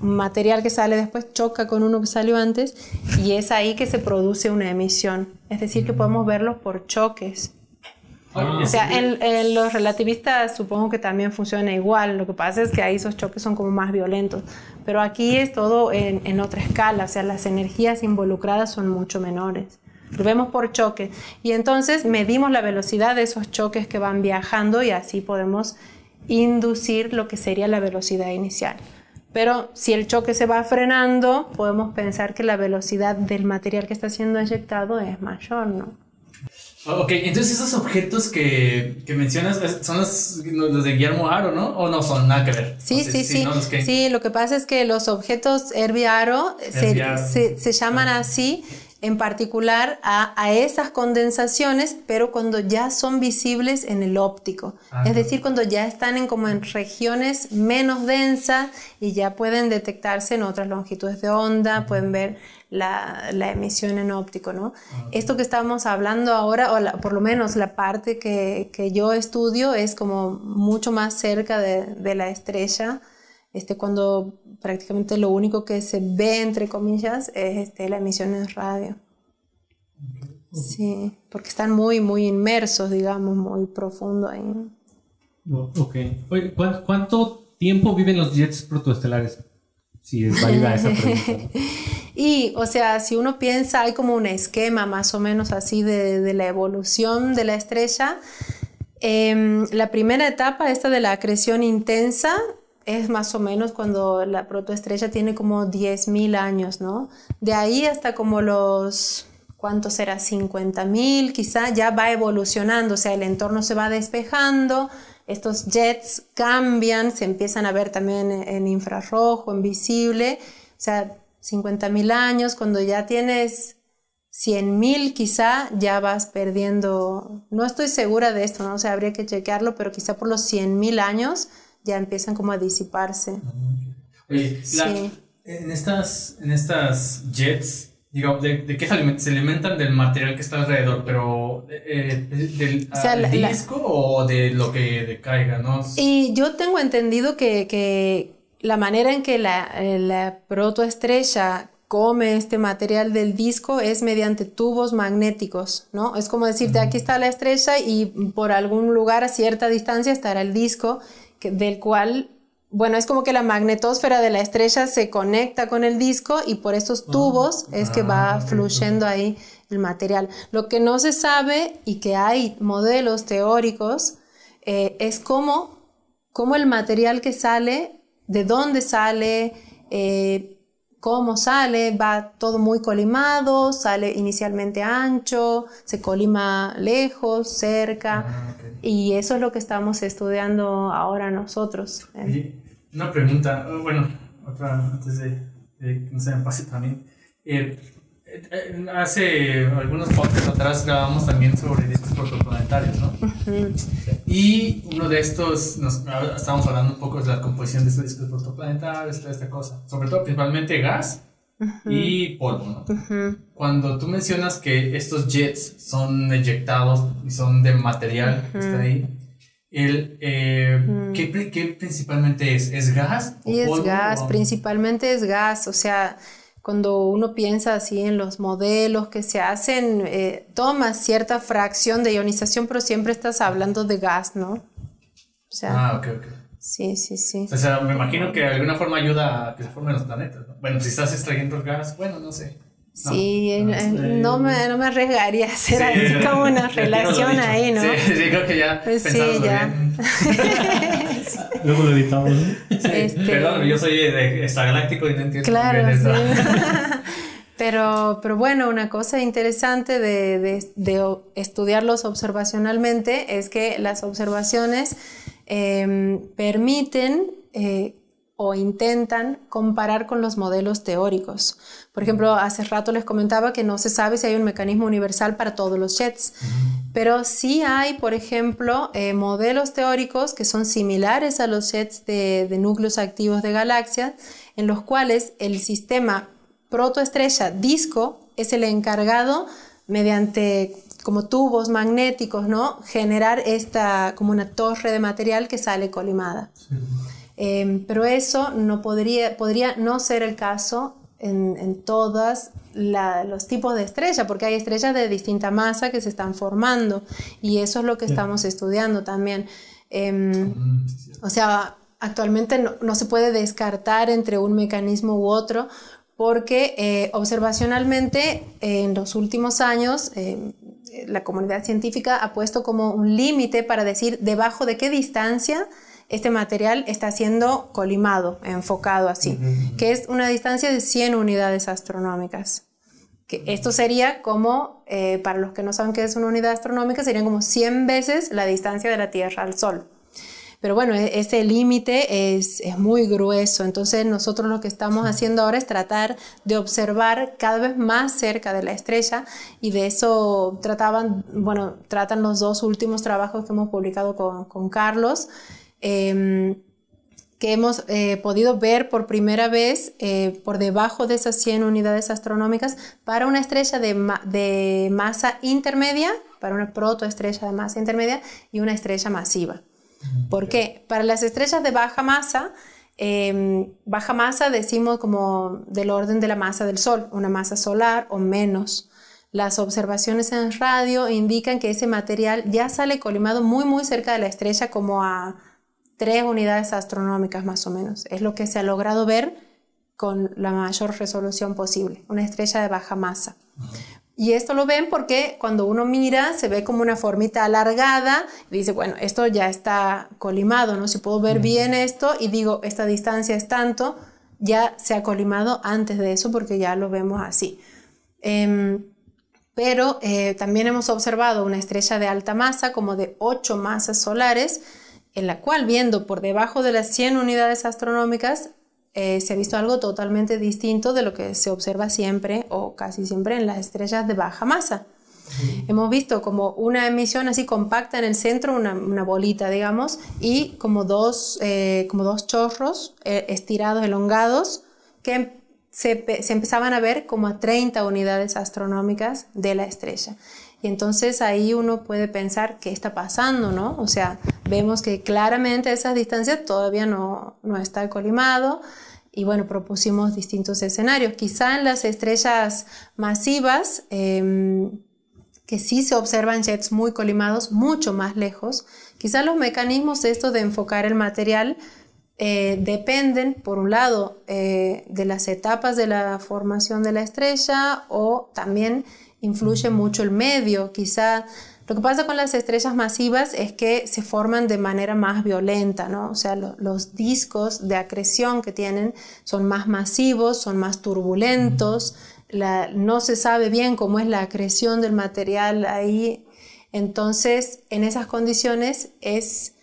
material que sale después choca con uno que salió antes y es ahí que se produce una emisión. Es decir, que podemos verlos por choques. O sea, en, los relativistas supongo que también funciona igual. Lo que pasa es que ahí esos choques son como más violentos. Pero aquí es todo en, en otra escala. O sea, las energías involucradas son mucho menores. Lo vemos por choques. Y entonces medimos la velocidad de esos choques que van viajando y así podemos inducir lo que sería la velocidad inicial. Pero si el choque se va frenando, podemos pensar que la velocidad del material que está siendo eyectado es mayor, ¿no? Ok, entonces esos objetos que, que mencionas son los, los, de Guillermo Aro, ¿no? ¿O no son nada que ver? Sí, sí, sí. Sí, lo que pasa es que los objetos Herbie Aro se, se, se, llaman ah. así en particular a, a, esas condensaciones, pero cuando ya son visibles en el óptico. Es decir, cuando ya están en, como en regiones menos densas y ya pueden detectarse en otras longitudes de onda, pueden ver la, la, emisión en óptico. ¿no? Esto que estamos hablando ahora, o por lo menos la parte que, que, yo estudio, es como mucho más cerca de, de la estrella. Este, cuando prácticamente lo único que se ve, entre comillas, es este, la emisión en radio. Sí, porque están muy, muy inmersos, digamos, muy profundo ahí. ok. ¿cuánto tiempo viven los jets protoestelares? Si es válida esa pregunta. y, o sea, si uno piensa, hay como un esquema más o menos así de, de la evolución de la estrella. Em, la primera etapa, esta de la acreción intensa, es más o menos cuando la protoestrella tiene como 10.000 años, ¿no? De ahí hasta como los, ¿cuántos será? 50.000, quizá ya va evolucionando, o sea, el entorno se va despejando, estos jets cambian, se empiezan a ver también en infrarrojo, en visible, o sea, 50.000 años, cuando ya tienes 100.000 quizá ya vas perdiendo, no estoy segura de esto, ¿no? O sea, habría que chequearlo, pero quizá por los 100.000 años ya empiezan como a disiparse. Oye, en, estas, en estas jets, digo, ¿de, qué se alimentan? del material que está alrededor, pero eh, del disco o de lo que decaiga, ¿no? Y yo tengo entendido que, que la manera en que la, eh, la protoestrella come este material del disco es mediante tubos magnéticos, ¿no? Es como decirte, aquí está la estrella y por algún lugar a cierta distancia estará el disco del cual, bueno, es como que la magnetosfera de la estrella se conecta con el disco y por esos ah, tubos es que va ah, fluyendo ahí el material. Lo que no se sabe y que hay modelos teóricos eh, es cómo, cómo, el material que sale, de dónde sale, eh, cómo sale, va todo muy colimado, sale inicialmente ancho, se colima lejos, cerca, ah, y eso es lo que estamos estudiando ahora nosotros. una pregunta, bueno, otra antes de, que no se me pase también. Eh, hace algunos podcasts atrás grabamos también sobre discos protoplanetarios, ¿no? Y uno de estos, nos, estábamos hablando un poco de la composición de estos discos protoplanetarios, toda esta cosa. Sobre todo, principalmente gas y polvo, ¿no? Cuando tú mencionas que estos jets son eyectados y son de material que está ahí, el, eh, ¿qué, ¿qué, principalmente es? ¿Es gas? y es gas, principalmente es gas, o sea cuando uno piensa así en los modelos que se hacen, eh, toma cierta fracción de ionización, pero siempre estás hablando de gas, ¿no? O sea, ah, ok, ok. Sí, sí, sí. O sea, me imagino que de alguna forma ayuda a que se formen los planetas. ¿no? Bueno, si estás extrayendo el gas, bueno, no sé. Sí, no, me, no me arriesgaría a hacer así como una relación ahí, ¿no? Sí, sí, creo que ya. Pues sí, ya. Luego lo editamos. Sí, Este, Perdón, yo soy de extragaláctico y no entiendo. Claro, bien pero, pero bueno, una cosa interesante de, de- estudiarlos observacionalmente es que las observaciones em, permiten eh, o intentan comparar con los modelos teóricos. Por ejemplo, hace rato les comentaba que no se sabe si hay un mecanismo universal para todos los jets, pero sí hay, por ejemplo, eh, modelos teóricos que son similares a los jets de, de núcleos activos de galaxias, en los cuales el sistema protoestrella disco es el encargado mediante como tubos magnéticos, ¿no? Generar esta como una torre de material que sale colimada. Eh, pero eso no podría, podría no ser el caso en, en todos los tipos de estrellas, porque hay estrellas de distinta masa que se están formando y eso es lo que estamos estudiando también. Em, o sea, actualmente no, no se puede descartar entre un mecanismo u otro porque eh, observacionalmente en los últimos años eh, la comunidad científica ha puesto como un límite para decir debajo de qué distancia este material está siendo colimado, enfocado así, que es una distancia de 100 unidades astronómicas. Que esto sería como, eh, para los que no saben qué es una unidad astronómica, serían como 100 veces la distancia de la Tierra al Sol. Pero bueno, e- ese límite es, es muy grueso, entonces nosotros lo que estamos haciendo ahora es tratar de observar cada vez más cerca de la estrella y de eso trataban, bueno, tratan los dos últimos trabajos que hemos publicado con, con Carlos, em, que hemos eh, podido ver por primera vez eh, por debajo de esas 100 unidades astronómicas para una estrella de, ma- de masa intermedia, para una protoestrella de masa intermedia y una estrella masiva. ¿Por qué? Para las estrellas de baja masa, eh, baja masa decimos como del orden de la masa del Sol, una masa solar o menos. Las observaciones en radio indican que ese material ya sale colimado muy muy cerca de la estrella como a tres unidades astronómicas más o menos. Es lo que se ha logrado ver con la mayor resolución posible, una estrella de baja masa. Y esto lo ven porque cuando uno mira se ve como una formita alargada y dice, bueno, esto ya está colimado, ¿no? Si puedo ver bien esto y digo, esta distancia es tanto, ya se ha colimado antes de eso porque ya lo vemos así. Em, pero eh, también hemos observado una estrella de alta masa, como de 8 masas solares, en la cual viendo por debajo de las 100 unidades astronómicas, eh, se ha visto algo totalmente distinto de lo que se observa siempre o casi siempre en las estrellas de baja masa. Hemos visto como una emisión así compacta en el centro, una, una bolita, digamos, y como dos, eh, como dos chorros eh, estirados, elongados, que se, se empezaban a ver como a 30 unidades astronómicas de la estrella. Y entonces ahí uno puede pensar qué está pasando, ¿no? O sea, vemos que claramente esas distancias todavía no, no está colimado. Y bueno, propusimos distintos escenarios. Quizá en las estrellas masivas, em, que sí se observan jets muy colimados, mucho más lejos. Quizá los mecanismos estos de enfocar el material eh, dependen, por un lado, eh, de las etapas de la formación de la estrella o también influye mucho el medio. Quizá lo que pasa con las estrellas masivas es que se forman de manera más violenta, ¿no? O sea, lo- los discos de acreción que tienen son más masivos, son más turbulentos, la- no se sabe bien cómo es la acreción del material ahí. Entonces, en esas condiciones es,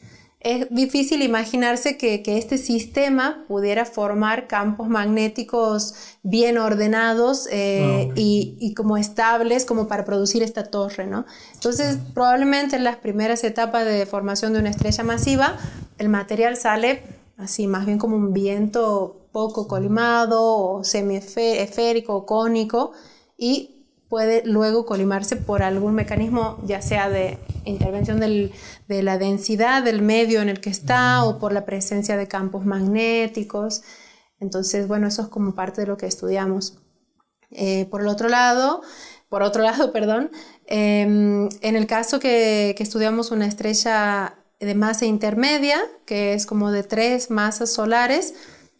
es difícil imaginarse que, que este sistema pudiera formar campos magnéticos bien ordenados eh, Ah, y, y como estables como para producir esta torre, ¿no? Entonces, probablemente en las primeras etapas de formación de una estrella masiva, el material sale así, más bien como un viento poco colimado o semiesférico o cónico y puede luego colimarse por algún mecanismo, ya sea de intervención del- de la densidad del medio en el que está o por la presencia de campos magnéticos. Entonces, bueno, eso es como parte de lo que estudiamos. Eh, por el otro lado, por otro lado, perdón, em, en el caso que, que estudiamos una estrella de masa intermedia, que es como de tres masas solares,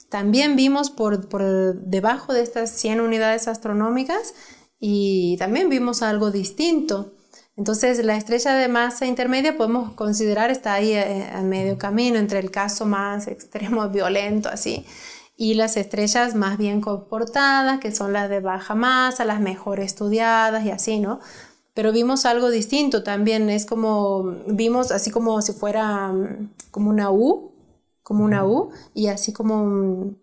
también vimos por, por debajo de estas 100 unidades astronómicas y también vimos algo distinto. Entonces, la estrella de masa intermedia podemos considerar está ahí eh, a, medio camino entre el caso más extremo, violento, así, y las estrellas más bien comportadas, que son las de baja masa, las mejor estudiadas y así, ¿no? Pero vimos algo distinto también, es como, vimos así como si fuera mm, como una U, como una U, y así como un,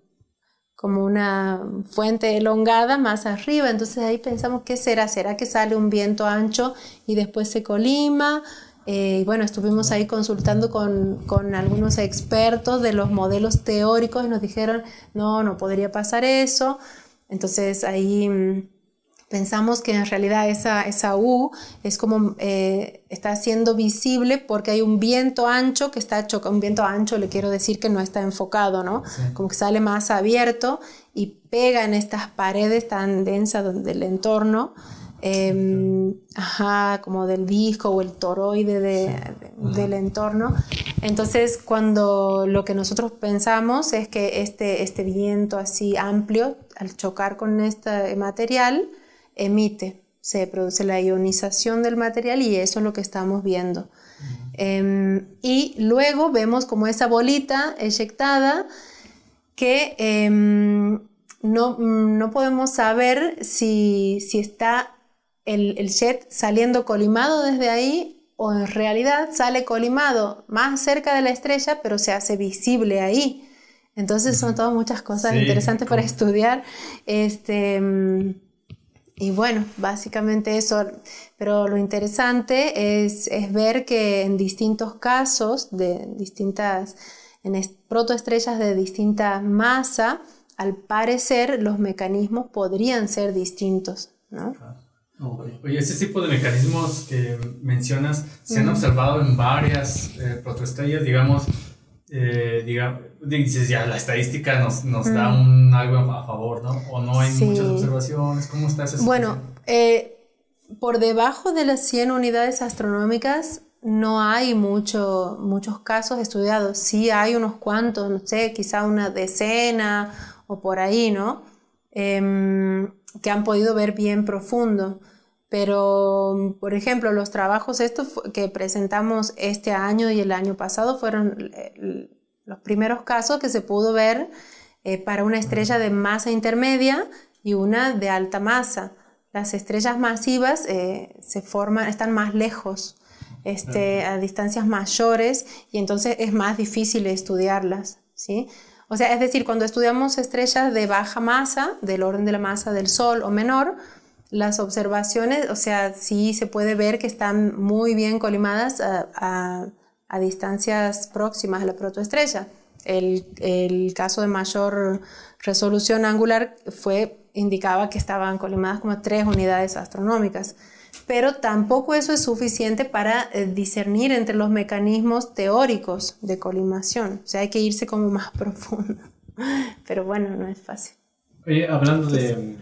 como una fuente elongada más arriba. Entonces ahí pensamos, ¿qué será? ¿Será que sale un viento ancho y después se colima? Eh, bueno, estuvimos ahí consultando con, con, algunos expertos de los modelos teóricos y nos dijeron, no, no podría pasar eso. Entonces ahí mm, pensamos que en realidad esa, esa U es como eh, está siendo visible porque hay un viento ancho que está chocando, un viento ancho le quiero decir que no está enfocado, ¿no? Como que sale más abierto y pega en estas paredes tan densas del entorno. Em, ajá, como del disco o el toroide del entorno. Entonces, cuando lo que nosotros pensamos es que este, este viento así amplio, al chocar con este material, emite, se produce la ionización del material y eso es lo que estamos viendo. Em, y luego vemos como esa bolita eyectada que em, no, no, podemos saber si, si está el, el, jet saliendo colimado desde ahí o en realidad sale colimado más cerca de la estrella pero se hace visible ahí. Entonces son todas muchas cosas interesantes para estudiar. Este, em, y bueno, básicamente eso, pero lo interesante es, es ver que en distintos casos de distintas, en protoestrellas de distinta masa, al parecer los mecanismos podrían ser distintos, ¿no? Oye, ese tipo de mecanismos que mencionas se han observado en varias eh, protoestrellas, digamos, eh, digamos, dices ya, la estadística nos, nos da mm. un, algo a favor, ¿no? O no hay muchas observaciones, ¿cómo está esa Bueno, eh, por debajo de las 100 unidades astronómicas no hay mucho, muchos casos estudiados, sí hay unos cuantos, no sé, quizá una decena o por ahí, ¿no? Em, que han podido ver bien profundo. Pero, por ejemplo, los trabajos estos que presentamos este año y el año pasado fueron eh, los primeros casos que se pudo ver eh, para una estrella de masa intermedia y una de alta masa. Las estrellas masivas eh, se forman, están más lejos, este, a distancias mayores y entonces es más difícil estudiarlas, ¿sí? O sea, es decir, cuando estudiamos estrellas de baja masa, del orden de la masa del Sol o menor, las observaciones, o sea, sí se puede ver que están muy bien colimadas a, distancias próximas a la protoestrella. El, el, caso de mayor resolución angular fue, indicaba que estaban colimadas como tres unidades astronómicas. Pero tampoco eso es suficiente para eh, discernir entre los mecanismos teóricos de colimación. O sea, hay que irse como más profundo. Pero bueno, no es fácil. Oye, hablando de,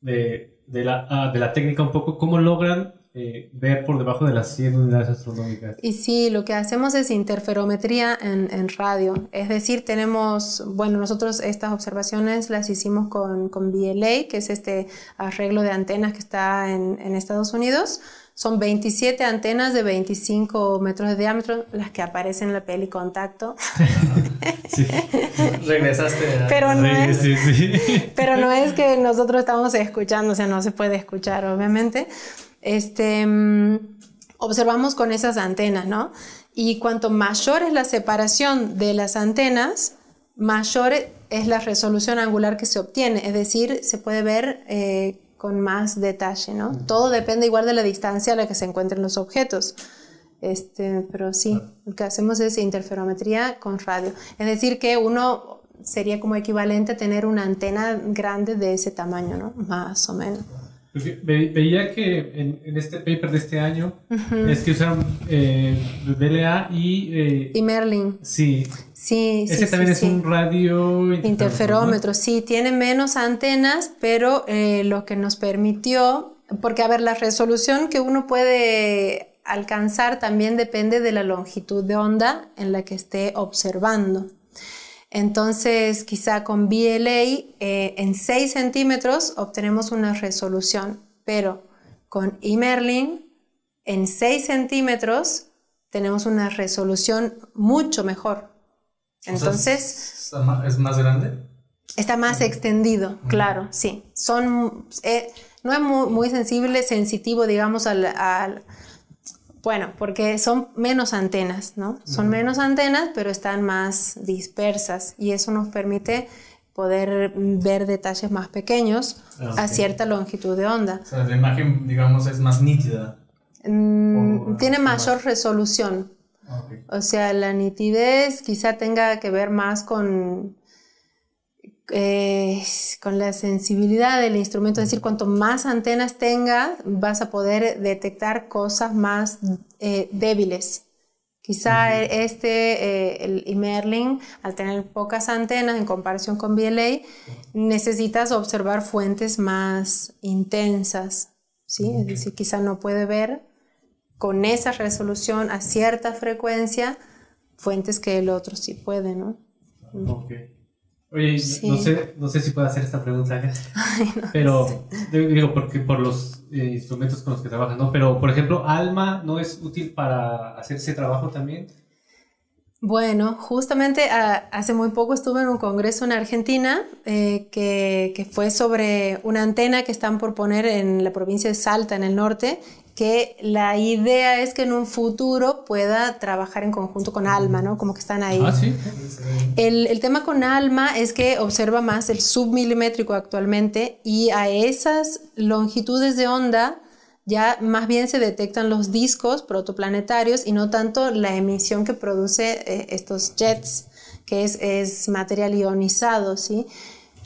de de la, ah, de la técnica un poco, ¿cómo logran eh, ver por debajo de las 100 unidades astronómicas? Y sí, lo que hacemos es interferometría en, en, radio. Es decir, tenemos, bueno, nosotros estas observaciones las hicimos con, con BLA, que es este arreglo de antenas que está en, en Estados Unidos. Son 27 antenas de 25 metros de diámetro, las que aparecen en la peli Contacto. sí. Regresaste. Pero, no es, pero no es que nosotros estamos escuchando, o sea, no se puede escuchar, obviamente. Este, mm, observamos con esas antenas, ¿no? Y cuanto mayor es la separación de las antenas, mayor es la resolución angular que se obtiene. Es decir, se puede ver eh, con más detalle, ¿no? Todo depende igual de la distancia a la que se encuentren los objetos. Este, pero sí, lo que hacemos es interferometría con radio. Es decir, que uno sería como equivalente a tener una antena grande de ese tamaño, ¿no? Más o menos. Veía que en, este paper de este año es que usaron eh, BLA y... Eh, y Merlin. Sí. Sí, Ese también es un radio interferómetro. Sí, tiene menos antenas, pero eh, lo que nos permitió, porque a ver, la resolución que uno puede alcanzar también depende de la longitud de onda en la que esté observando. Entonces, quizá con BLA eh, en 6 centímetros obtenemos una resolución, pero con eMerlin en 6 centímetros tenemos una resolución mucho mejor. Entonces... ¿Es más grande? Está más extendido, claro, sí. Son, eh, no es muy, sensible, sensitivo, digamos, al, Bueno, porque son menos antenas, ¿no? Son menos antenas, pero están más dispersas y eso nos permite poder ver detalles más pequeños ah, a cierta longitud de onda. O sea, la imagen, digamos, es más nítida. Mm, tiene mayor resolución. Ah, o sea, la nitidez quizá tenga que ver más con, eh, con la sensibilidad del instrumento. Es decir, cuanto más antenas tenga, vas a poder detectar cosas más eh, débiles. Quizá este, eh, el Merlin, al tener pocas antenas en comparación con BLA, necesitas observar fuentes más intensas, ¿sí? Es decir, quizá no puede ver con esa resolución a cierta frecuencia fuentes que el otro sí puede, ¿no? Oye, no, sé, no sé si puedo hacer esta pregunta, pero digo, porque por los eh, instrumentos con los que trabajas, ¿no? Pero, por ejemplo, Alma no es útil para hacer ese trabajo también. Bueno, justamente ah, hace muy poco estuve en un congreso en Argentina eh, que, que, fue sobre una antena que están por poner en la provincia de Salta, en el norte, que la idea es que en un futuro pueda trabajar en conjunto con Alma, ¿no? Como que están ahí. Ah, sí. El, el tema con Alma es que observa más el submilimétrico actualmente y a esas longitudes de onda ya más bien se detectan los discos protoplanetarios y no tanto la emisión que produce eh, estos jets, que es, es material ionizado, ¿sí?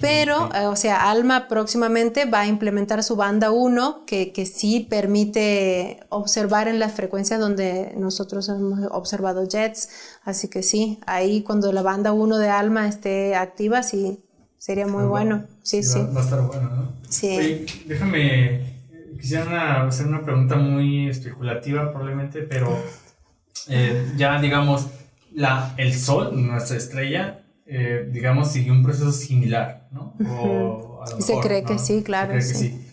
Pero, eh, o sea, ALMA próximamente va a implementar su banda 1, que, que, sí permite observar en las frecuencias donde nosotros hemos observado jets. Así que sí, ahí cuando la banda 1 de ALMA esté activa, sí, sería muy bueno. Sí, sí. Va, a estar bueno, ¿no? Sí. déjame, quisiera hacer una pregunta muy especulativa probablemente, pero eh, ya digamos, la, el Sol, nuestra estrella, eh, digamos, siguió un proceso similar, ¿no? O se cree que sí, claro. Se cree que sí.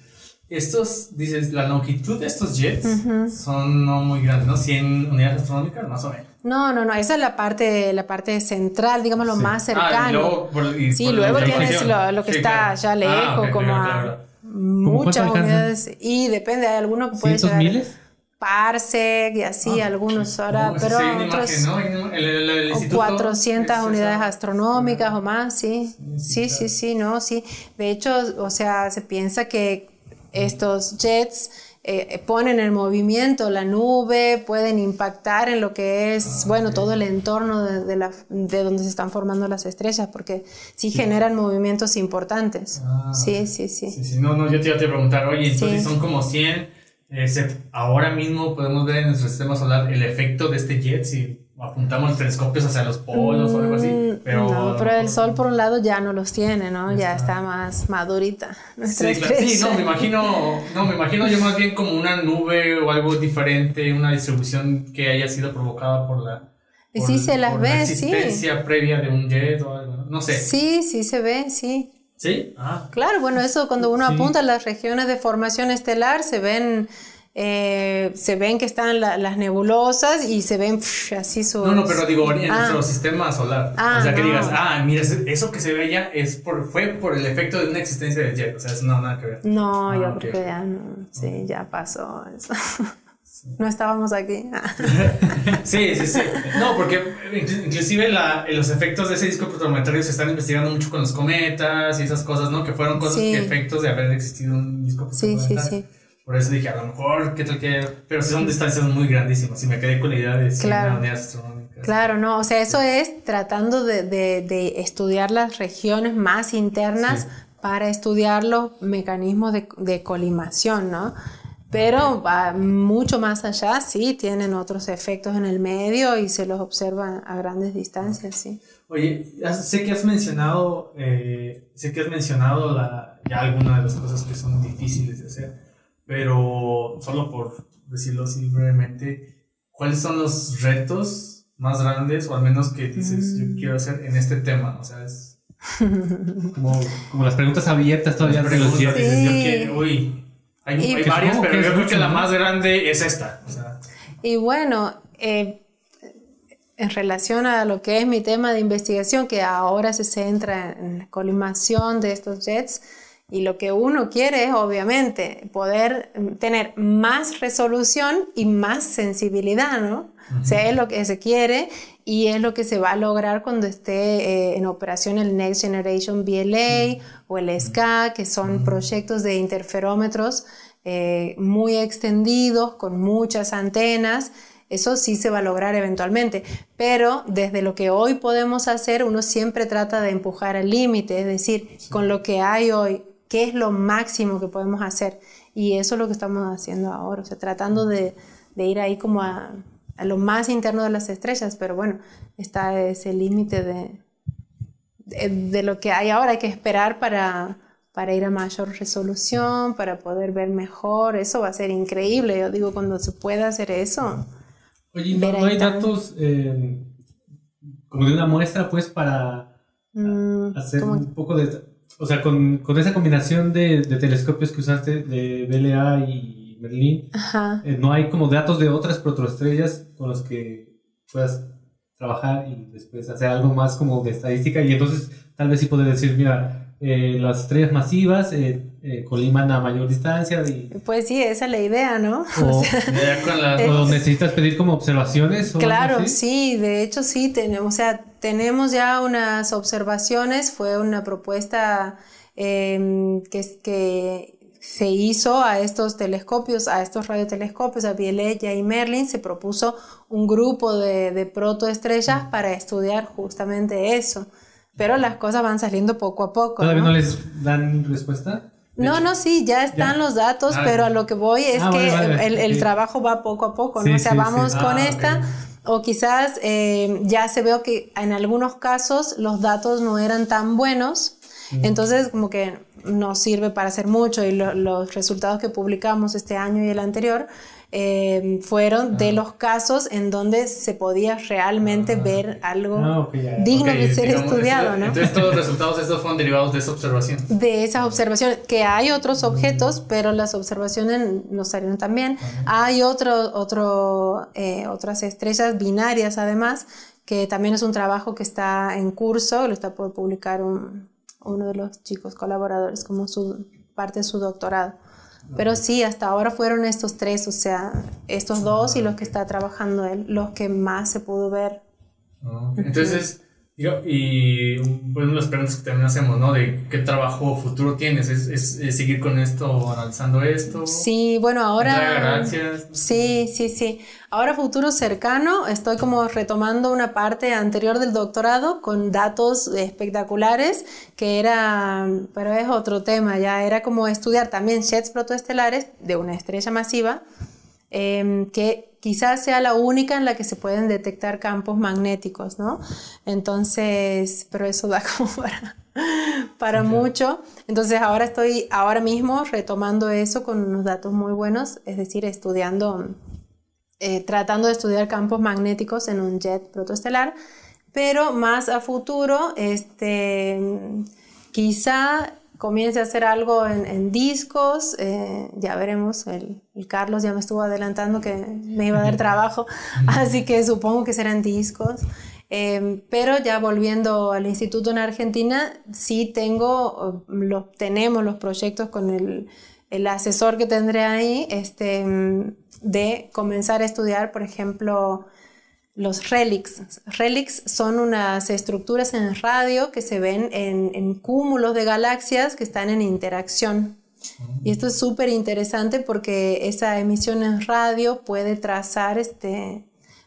Estos, dices, la longitud de estos jets son no muy grandes, ¿no? 100 unidades astronómicas, más o menos. No, no, no, esa es la parte, la parte central, digamos, lo más cercano. Ah, y luego, sí, luego tienes lo, que está ya ah, lejos, como a muchas unidades. Y depende, hay algunos que pueden llegar... miles? Parsec y así, ah, algunos ahora, pero otros, o 400 unidades astronómicas o más, sí. Sí, sí, sí, no, sí. De hecho, o sea, se piensa que estos jets eh, ponen en movimiento la nube, pueden impactar en lo que es, ah, bueno, todo el entorno de, la, de, donde se están formando las estrellas, porque sí, generan movimientos importantes. Ah, sí, sí, sí, sí. No, no, yo te iba a preguntar, oye, entonces son como 100 ahora mismo podemos ver en nuestro sistema solar el efecto de este jet si apuntamos los telescopios hacia los polos o algo así. Mm, pero, no, pero el Sol por un lado ya no los tiene, ¿no? Ya está más madurita. Sí, sí, no, me imagino, no, me imagino yo más bien como una nube o algo diferente, una distribución que haya sido provocada por la... sí se las ve, la existencia previa de un jet o algo, no sé. Sí, sí se ve, sí. ¿Sí? Ah. Claro, bueno, eso cuando uno apunta a las regiones de formación estelar se ven... Eh, se ven que están las nebulosas y se ven así su... No, no, pero digo, en ah. nuestro sistema solar. o sea, que ah, digas, ah, mira, eso que se ve ya es por, fue por el efecto de una existencia del jet. O sea, eso no nada que ver. No, yo creo que ya no. Sí, ya pasó eso. No estábamos aquí. sí, sí, sí. No, porque inclusive la, los efectos de ese disco protoplanetario se están investigando mucho con los cometas y esas cosas, ¿no? Que fueron cosas que efectos de haber existido un disco. Sí, sí, sí. Por eso dije, a lo mejor, ¿qué tal que...? Pero son distancias muy grandísimas y me quedé con la idea de 100 claro. unidades astronómicas. Claro, no, o sea, eso es tratando de, de, de estudiar las regiones más internas para estudiar los mecanismos de, de colimación, ¿no? Pero va mucho más allá, sí, tienen otros efectos en el medio y se los observa a grandes distancias, sí. Oye, sé que has mencionado, eh, sé que has mencionado la, ya algunas de las cosas que son difíciles de hacer, pero solo por decirlo así brevemente, ¿cuáles son los retos más grandes o al menos que dices yo mm. quiero hacer en este tema? O sea, es como, como las preguntas abiertas todavía de los Yo quiero, uy, Hay, Y- hay Que varias, pero yo creo que la más grande es esta. O sea, Y bueno, eh, en relación a lo que es mi tema de investigación, que ahora se centra en la colimación de estos jets, y lo que uno quiere es obviamente poder mm, tener más resolución y más sensibilidad, ¿no? O sea, es lo que se quiere y es lo que se va a lograr cuando esté eh, en operación el Next Generation VLA o el SCA, que son proyectos de interferómetros eh, muy extendidos, con muchas antenas. Eso sí se va a lograr eventualmente, pero desde lo que hoy podemos hacer, uno siempre trata de empujar al límite, es decir, con lo que hay hoy, ¿qué es lo máximo que podemos hacer? Y eso es lo que estamos haciendo ahora, o sea, tratando de, de ir ahí como a, a lo más interno de las estrellas, pero bueno, está ese límite de, de, de lo que hay ahora, hay que esperar para, para ir a mayor resolución, para poder ver mejor, eso va a ser increíble, yo digo, cuando se pueda hacer eso. Oye, ¿no, no hay tan- datos eh, como de una muestra, pues, para Mm, hacer un poco de... O sea, con, con esa combinación de, de telescopios que usaste de BLA y Merlin, Ajá. eh, no hay como datos de otras protoestrellas con los que puedas trabajar y después hacer algo más como de estadística y entonces tal vez sí poder decir, mira, eh, las estrellas masivas eh, eh, coliman a mayor distancia y, Pues sí, esa es la idea, ¿no? o, ya con las o necesitas pedir como observaciones o algo Claro, así. sí, de hecho sí, tenemos, o sea, tenemos ya unas observaciones, fue una propuesta em, que, que se hizo a estos telescopios, a estos radiotelescopios, a Bieleya y Merlin, se propuso un grupo de, de protoestrellas para estudiar justamente eso, pero las cosas van saliendo poco a poco. ¿Todavía ¿no? no les dan respuesta? No, no, sí, ya están Ya. los datos, Ah, pero a lo que voy es Ah, que vale, vale, el, el ok. trabajo va poco a poco, Sí, ¿no? O sea, sí, vamos sí. con Ah, ok. esta, o quizás eh, ya se veo que en algunos casos los datos no eran tan buenos, Mm. entonces como que no sirve para hacer mucho y lo- los resultados que publicamos este año y el anterior eh, fueron Ah. de los casos en donde se podía realmente ver algo Ah, ok, ya, ya. digno Ok, de ser digamos, estudiado, ¿no? Entonces todos los resultados de estos fueron derivados de esa observación. de esas observaciones, que hay otros objetos, pero las observaciones no salieron tan bien. Hay otro, otro, eh, otras estrellas binarias además, que también es un trabajo que está en curso, lo está por publicar un- uno de los chicos colaboradores como su parte de su doctorado. Pero sí, hasta ahora fueron estos tres, o sea, estos dos y los que está trabajando él, los que más se pudo ver. Entonces, y bueno, las preguntas que también hacemos, ¿no? De qué trabajo futuro tienes, ¿es, es- es seguir con esto, analizando esto? Sí, bueno, ahora... Sí, sí, sí. Ahora futuro cercano, estoy como retomando una parte anterior del doctorado con datos espectaculares, que era, pero es otro tema, ya era como estudiar también jets protoestelares de una estrella masiva, em, que quizás sea la única en la que se pueden detectar campos magnéticos, ¿no? Entonces, pero eso da como para, para mucho. Entonces ahora estoy, ahora mismo retomando eso con unos datos muy buenos, es decir, estudiando, eh, tratando de estudiar campos magnéticos en un jet protoestelar, pero más a futuro, este, quizá comience a hacer algo en, en discos, eh, ya veremos, el, el Carlos ya me estuvo adelantando que me iba a dar trabajo, así que supongo que serán discos. Eh, pero ya volviendo al instituto en Argentina, sí tengo, los, tenemos los proyectos con el, el asesor que tendré ahí, este, de comenzar a estudiar, por ejemplo, los relics. Relics son unas estructuras en radio que se ven en, en cúmulos de galaxias que están en interacción. Y esto es súper interesante porque esa emisión en radio puede trazar este,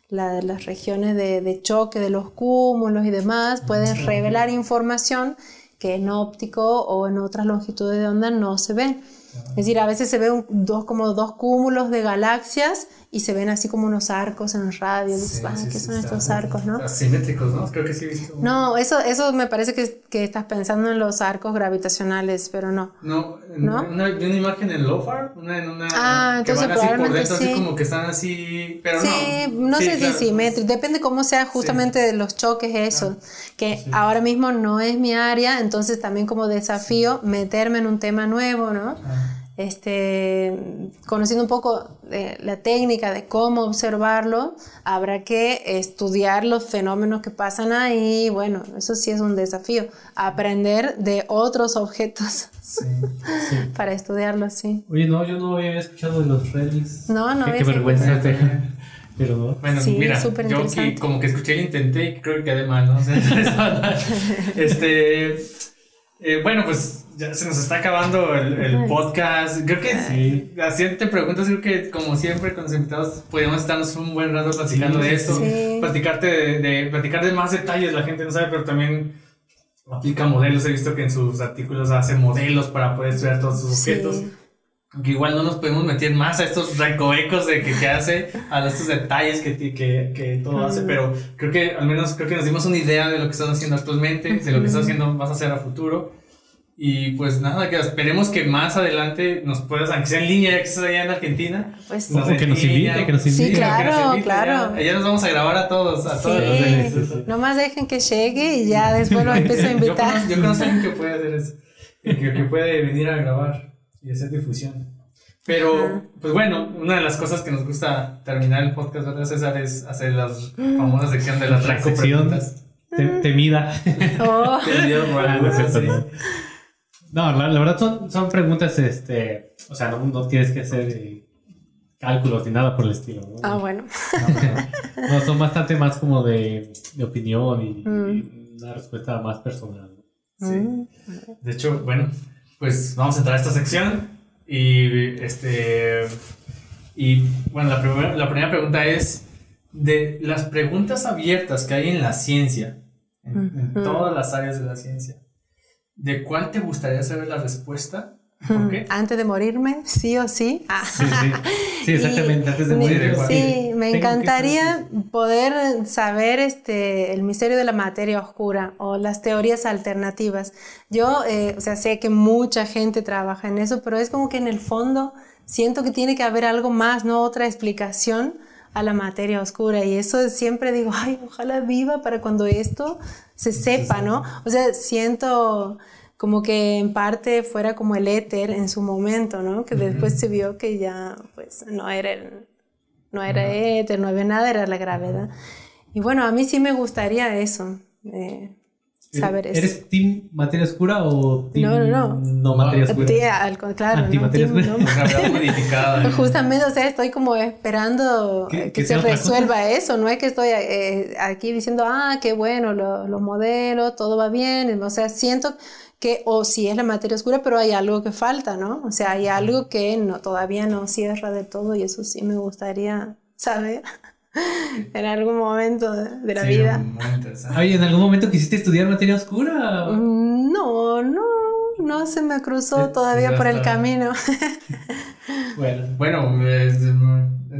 la- las regiones de, de choque de los cúmulos y demás, puede revelar información que en óptico o en otras longitudes de onda no se ven. Es decir, a veces se ven dos, como dos cúmulos de galaxias y se ven así como unos arcos en radio. Dices, "Ah, ¿Qué son estos arcos, no? Asimétricos, ¿no? Creo que sí he visto. No, eso, eso me parece que, que estás pensando en los arcos gravitacionales, pero no. No, ¿No? Una, una imagen en LOFAR, una en una Ah, que entonces van así por dentro, así sí. como que están así, pero Sí, no. no, Sí, sé claro. si simétrico, depende cómo sea justamente de los choques eso, que ahora mismo no es mi área, entonces también como desafío meterme en un tema nuevo, ¿no? Ah. Este, conociendo un poco de la técnica de cómo observarlo, habrá que estudiar los fenómenos que pasan ahí. Bueno, eso sí es un desafío, aprender de otros objetos Sí. para estudiarlos, sí. Oye, no, yo no había escuchado de los relics. No, no Qué, qué vergüenza. Pero no. Bueno, Sí, mira, súper yo que, como que escuché y intenté y creo que quedé mal, ¿no? Este, eh, bueno, pues ya se nos está acabando el, el podcast. Creo que Sí. haciéndote preguntas, creo que como siempre con los invitados podemos estarnos un buen rato platicando Sí, de esto, sí. platicarte de, de- platicar de más detalles, la gente no sabe, pero también aplica modelos. He visto que en sus artículos hace modelos para poder estudiar todos sus Sí. objetos. Aunque igual no nos podemos meter más a estos recovecos de que, que hace, a estos detalles que, que, que todo hace, pero creo que al menos creo que nos dimos una idea de lo que estás haciendo actualmente, de lo que estás haciendo, vas a hacer a futuro. Y pues nada, que esperemos que más adelante nos puedas, aunque sea en línea, ya que estás allá en Argentina. Pues O que nos invite, que nos Sí, invite. claro, que nos invite, claro. Ya, ya nos vamos a grabar a todos, a todos los Sí, de- nomás dejen que llegue y ya después lo empiezo a Yo invitar. conozco, yo conozco a alguien que puede hacer eso, que, que puede venir a grabar y hacer difusión. Pero, pues bueno, una de las cosas que nos gusta terminar el podcast, ¿verdad, César? Es hacer las famosas sección de las La raco sección preguntas. te- temida. Oh, Ah, no es cierto, Sí. No. La, la verdad son, son preguntas, este, o sea, no, no tienes que hacer eh, cálculos ni nada por el estilo. ¿no? ah, bueno. No, son bastante más como de, de opinión y, Mm. y una respuesta más personal. ¿no? Sí. Mm. De hecho, bueno, pues vamos a entrar a esta sección y este y bueno, la primera, la primera pregunta es de las preguntas abiertas que hay en la ciencia, en, en todas las áreas de la ciencia. ¿De cuál te gustaría saber la respuesta? ¿Por qué? Antes de morirme, sí o sí. Ah. Sí, sí, sí, exactamente, antes de me- morir. cuál- Sí, me encantaría poder saber este, el misterio de la materia oscura o las teorías alternativas. Yo, eh, o sea, sé que mucha gente trabaja en eso, pero es como que en el fondo siento que tiene que haber algo más, ¿no? Otra explicación a la materia oscura. Y eso siempre digo, ay, ojalá viva para cuando esto se sepa, ¿no? O sea, siento como que en parte fuera como el éter en su momento, ¿no? Que después se vio que ya, pues, no era, el- no era éter, no había nada, era la gravedad. Y bueno, a mí sí me gustaría eso, eh, saber eso. ¿Eres team materia oscura o team No, no, no. no materia oscura? Tía, al con- claro, ¿no? Antimateria Tim- oscura. no. ¿no? Justamente, o sea, estoy como esperando Que- eh, se resuelva eso, no es que estoy eh, aquí diciendo, ah, qué bueno, lo- los modelos, todo va bien, o sea, siento que, o sí es la materia oscura, pero hay algo que falta, ¿no? O sea, hay algo que no, todavía no cierra de todo y eso sí me gustaría saber en algún momento de, la Sí, vida. Muy interesante. Oye, ¿en algún momento quisiste estudiar materia oscura? Mm, No, no, no se me cruzó Ya- todavía por el camino. Bueno, Bueno, es-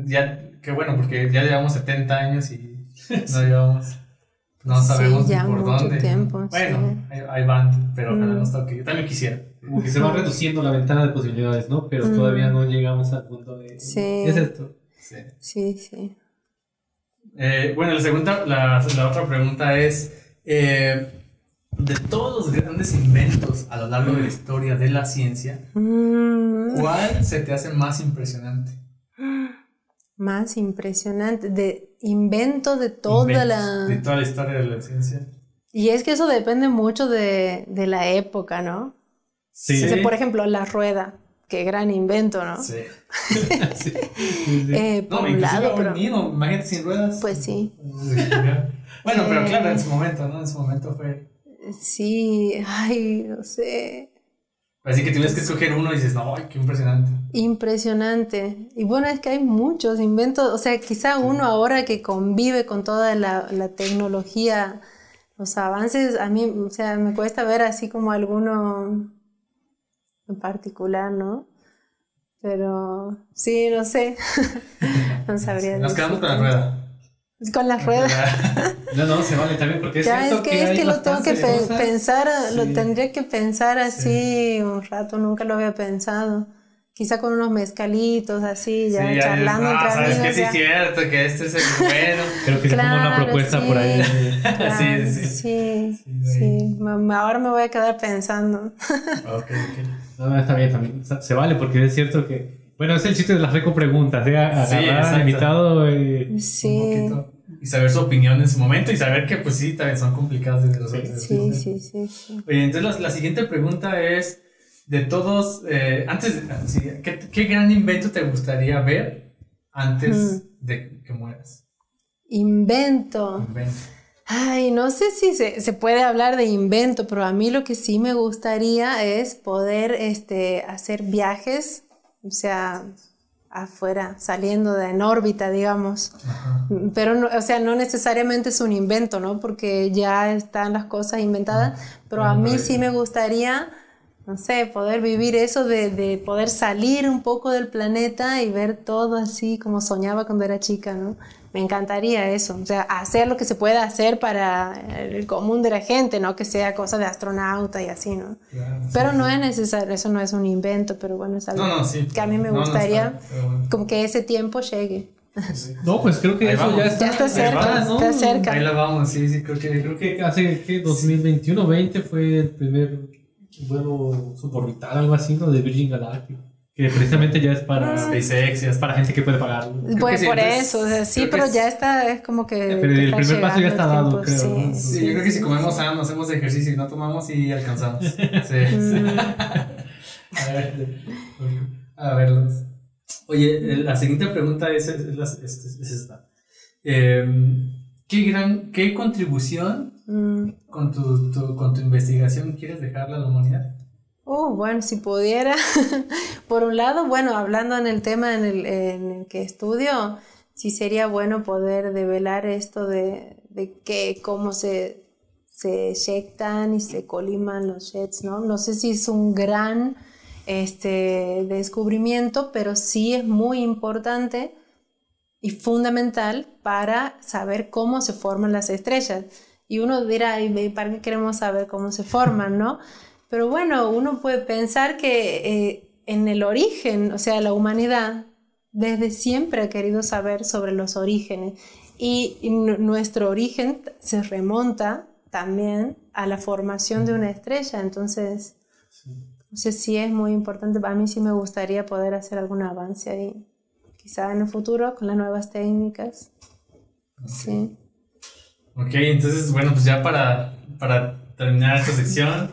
ya, qué bueno, porque ya llevamos 70 años y no llevamos, no sabemos ya por mucho dónde. tiempo, Bueno, sí. ahí, ahí van, pero ojalá Mm. nos toque. Yo también quisiera. como que se va reduciendo la ventana de posibilidades, ¿no? Pero Mm. todavía no llegamos al punto de... Sí. ¿Qué es esto? Sí. Sí, sí. Eh, bueno, la segunda, la, la otra pregunta es, eh, de todos los grandes inventos a lo largo de la historia de la ciencia, Mm, ¿cuál se te hace más impresionante? más impresionante, de invento de toda Inventos la... De toda la historia de la ciencia. Y es que eso depende mucho de, de la época, ¿no? Sí. O sea, por ejemplo, la rueda, qué gran invento, ¿no? Sí. Sí, sí. Eh, No, por inclusive lado, pero... mismo, imagínate sin ruedas. Pues sí. Bueno, pero Eh. claro, en su momento, ¿no? En su momento fue. Sí, ay, no sé. Así que tienes que escoger uno y dices, no, ay, qué impresionante. Impresionante. Y bueno, es que hay muchos inventos, o sea, quizá uno ahora que convive con toda la, la tecnología, los avances, a mí, o sea, me cuesta ver así como alguno en particular, ¿no? Pero sí, no sé. no sabría. Nos quedamos con la rueda. Con la rueda. No, no, se vale también porque es Ya cierto es que, es que lo tengo que bastantes pe- cosas. pensar, lo Sí. tendría que pensar así un rato, nunca lo había pensado. Quizá con unos mezcalitos así, ya Sí, ya charlando dices, ah, entre sabes que amigos. sí es cierto, que este es el bueno. Creo que se ponga una Claro, propuesta sí. por ahí. Claro, Sí, sí, sí, Sí, Ahora me voy a quedar pensando. ok, ok. No, está bien, también se vale, porque es cierto que. Bueno, es el chiste de las reco preguntas, ¿eh? Agarrar Sí, al invitado. eh, Sí, Un poquito. Y saber su opinión en su momento y saber que, pues sí, también son complicadas de resolver. sí, sí, sí, sí. Oye, entonces la, la siguiente pregunta es: de todos, eh, antes, de- sí, ¿qué, qué gran invento te gustaría ver antes de que mueras? Invento. Invento. Ay, no sé si se, se puede hablar de invento, pero a mí lo que sí me gustaría es poder este, hacer viajes, o sea, afuera, saliendo de en órbita, digamos. Ajá. Pero, no, o sea, no necesariamente es un invento, ¿no? Porque ya están las cosas inventadas, pero a mí sí me gustaría, no sé, poder vivir eso de, de poder salir un poco del planeta y ver todo así como soñaba cuando era chica, ¿no? Me encantaría eso, o sea, hacer lo que se pueda hacer para el común de la gente, ¿no? Que sea cosa de astronauta y así, ¿no? Claro, sí, Pero no sí. es necesario, eso no es un invento, pero bueno, es algo No, no, sí. que a mí me gustaría, está, como que ese tiempo llegue. Sí. No, pues creo que Ahí eso vamos. ya está. Ya está cerca, vamos, ¿no? está cerca. Ahí la vamos, sí, sí, creo que. Creo que hace que 2021 20 fue el primer vuelo suborbital, algo así, ¿no? De Virgin Galactic. Que precisamente ya es para, SpaceX y hasta para gente que puede pagar. Pues sí, por entonces, eso, o sea, sí, pero es- ya está, es como que. Pero el primer paso ya está dado, creo, sí, ¿no? Sí, yo creo que si comemos sí. sano, hacemos ejercicio y no tomamos y alcanzamos. Sí. Mm. A ver, a ver. los- Oye, la siguiente pregunta es, es, la- es- es esta. Eh, ¿qué, gran, ¿Qué contribución Mm. con tu, tu- con tu investigación quieres dejarle a la humanidad? Oh, bueno, si pudiera. Por un lado, bueno, hablando en el tema en el, que estudio, sí sería bueno poder develar esto de, que cómo se, se eyectan y se coliman los jets, ¿no? No sé si es un gran este, descubrimiento, pero sí es muy importante y fundamental para saber cómo se forman las estrellas. Y uno dirá, ¿y para qué queremos saber cómo se forman, no? Pero bueno, uno puede pensar que eh, en el origen, o sea, la humanidad desde siempre ha querido saber sobre los orígenes. Y n- nuestro origen se remonta también a la formación de una estrella, entonces, no sé si es muy importante, a mí sí me gustaría poder hacer algún avance ahí, quizá en el futuro con las nuevas técnicas. Sí. Ok, entonces, bueno, pues ya para, para terminar esta sección,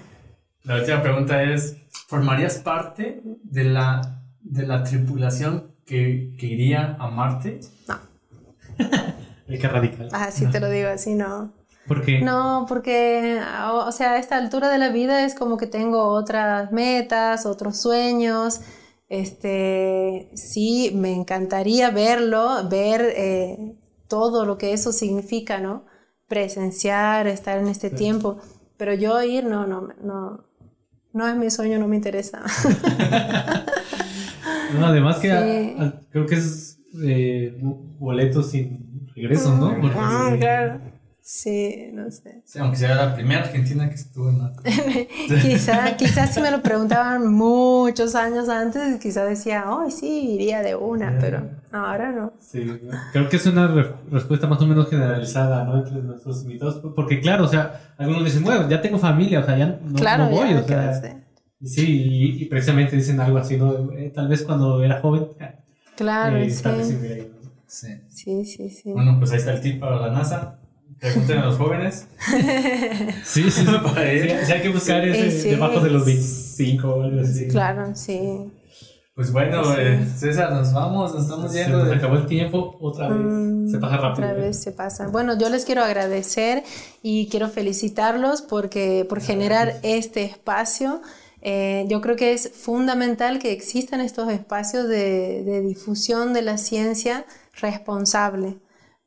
la última pregunta es, ¿formarías parte de la, de la tripulación que, que iría a Marte? Hay que radical. Así te lo digo, así no. Porque No, porque, o o sea, a esta altura de la vida es como que tengo otras metas, otros sueños. Este, sí, me encantaría verlo, ver eh, todo lo que eso significa, ¿no? Presenciar, estar en este tiempo. Pero yo ir, no, no, no, no es mi sueño, no me interesa. no, además que Sí. a- a- creo que es eh, boleto sin regreso, ¿no? Porque- Ah, claro. Sí, no sé. Sí, aunque sea la primera argentina que estuvo en Marte. quizá, quizás si me lo preguntaban muchos años antes, quizá decía, ay, sí, iría de una, pero ahora no. Sí, creo que es una re- respuesta más o menos generalizada, ¿no? Entre nuestros invitados. Porque, claro, o sea, algunos dicen, bueno, ya tengo familia, o sea, ya no, claro, no voy, ya, o ¿qué sea? Sí, y, y precisamente dicen algo así, ¿no? Eh, tal vez cuando era joven, Claro, eh, tal vez sí. Sí. Sí, sí, sí. Bueno, pues ahí está el tip para la NASA. Pregunten a los jóvenes. Sí, sí, sí. Para ir. Sí, sí, hay que buscar ese sí. debajo de los 25 o algo así. Claro, sí. Pues bueno, Sí. eh, César, nos vamos, nos estamos Se yendo nos de... acabó el tiempo otra vez. Mm, Se pasa rápido. Otra vez se pasa. Bueno, yo les quiero agradecer y quiero felicitarlos porque por generar este espacio. Eh, yo creo que es fundamental que existan estos espacios de, de difusión de la ciencia responsable,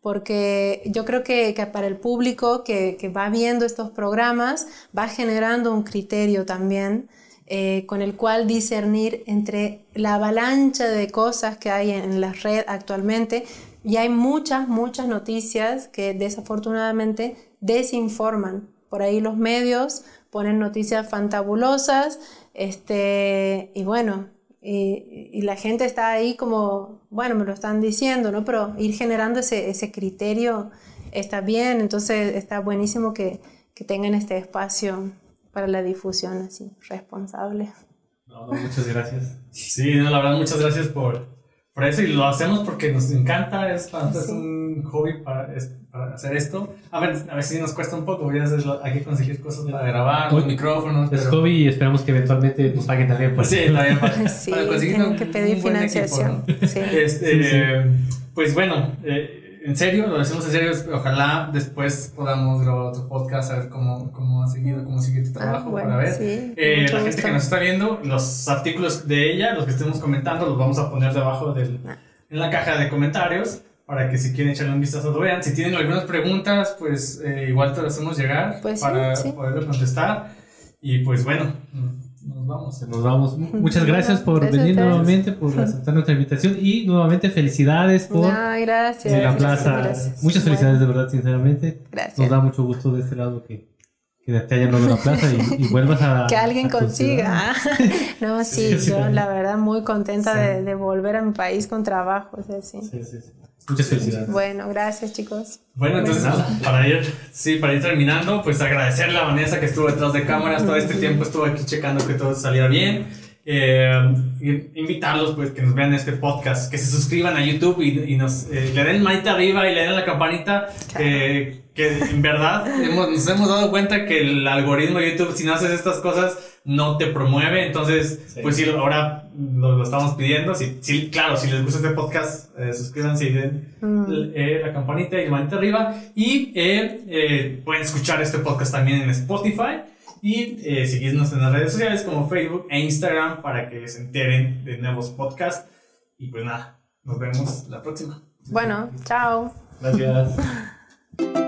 porque yo creo que, para el público que, que va viendo estos programas va generando un criterio también eh, con el cual discernir entre la avalancha de cosas que hay en la red actualmente y hay muchas, muchas noticias que desafortunadamente desinforman. Por ahí los medios ponen noticias fantabulosas este, y bueno, y, y la gente está ahí como, bueno, me lo están diciendo, ¿no? Pero ir generando ese, ese criterio está bien, entonces está buenísimo que, que tengan este espacio para la difusión así, responsable. No, no, muchas gracias. Sí, no, la verdad, muchas gracias por, por eso. Y lo hacemos porque nos encanta. Es, nosotros es un hobby para, es- para hacer esto. A ver, a ver si nos cuesta un poco. Ya sabes, lo- hay que conseguir cosas para grabar, los Hoy- micrófonos. Es pero- hobby y esperamos que eventualmente nos paguen también. Pues Pues sí, también para, Sí, para conseguir un- que pedir un buen equipo, financiación. ¿no? Sí. Este, Sí, sí. eh, Pues bueno, eh, en serio, lo decimos en serio. Ojalá después podamos grabar otro podcast, a ver cómo, cómo ha seguido, cómo sigue tu Ah, trabajo bueno, para ver. sí, Eh, la gente que nos está viendo, los artículos de ella, los que estemos comentando, los vamos a poner debajo del, Ah. en la caja de comentarios para que si quieren echarle un vistazo lo vean. Si tienen algunas preguntas, pues eh, igual te las hacemos llegar Pues sí, para sí. poderlo contestar. Y pues bueno, vamos. Nos vamos. Muchas gracias por Gracias venir nuevamente, por aceptar nuestra invitación y nuevamente felicidades por gracias. la plaza. gracias. Muchas felicidades de verdad, sinceramente. Gracias. Nos da mucho gusto de este lado que, que te hayan dado la plaza y, y vuelvas a. que alguien a consiga. no, sí, yo la verdad muy contenta Sí. de, de volver a mi país con trabajo. o sea. Sí, sí, sí. Muchas felicidades. Bueno, gracias chicos. Bueno, entonces pues, para ir, sí, para ir terminando, pues agradecerle a Vanessa que estuvo detrás de cámaras todo este tiempo, estuvo aquí checando que todo saliera bien. Eh, invitarlos pues que nos vean este podcast, que se suscriban a YouTube y, y nos eh, le den manita arriba y le den la campanita, que, que en verdad hemos- nos hemos dado cuenta que el algoritmo de YouTube si no haces estas cosas no te promueve, entonces Sí. pues sí, ahora lo, lo estamos pidiendo, sí, sí, claro, si les gusta este podcast, eh, suscríbanse y den Mm. eh, la campanita y la manita arriba. Y eh, eh, pueden escuchar este podcast también en Spotify. Y eh, seguirnos en las redes sociales como Facebook e Instagram para que se enteren de nuevos podcasts. Y pues nada, nos vemos la próxima. Bueno, chao. Gracias.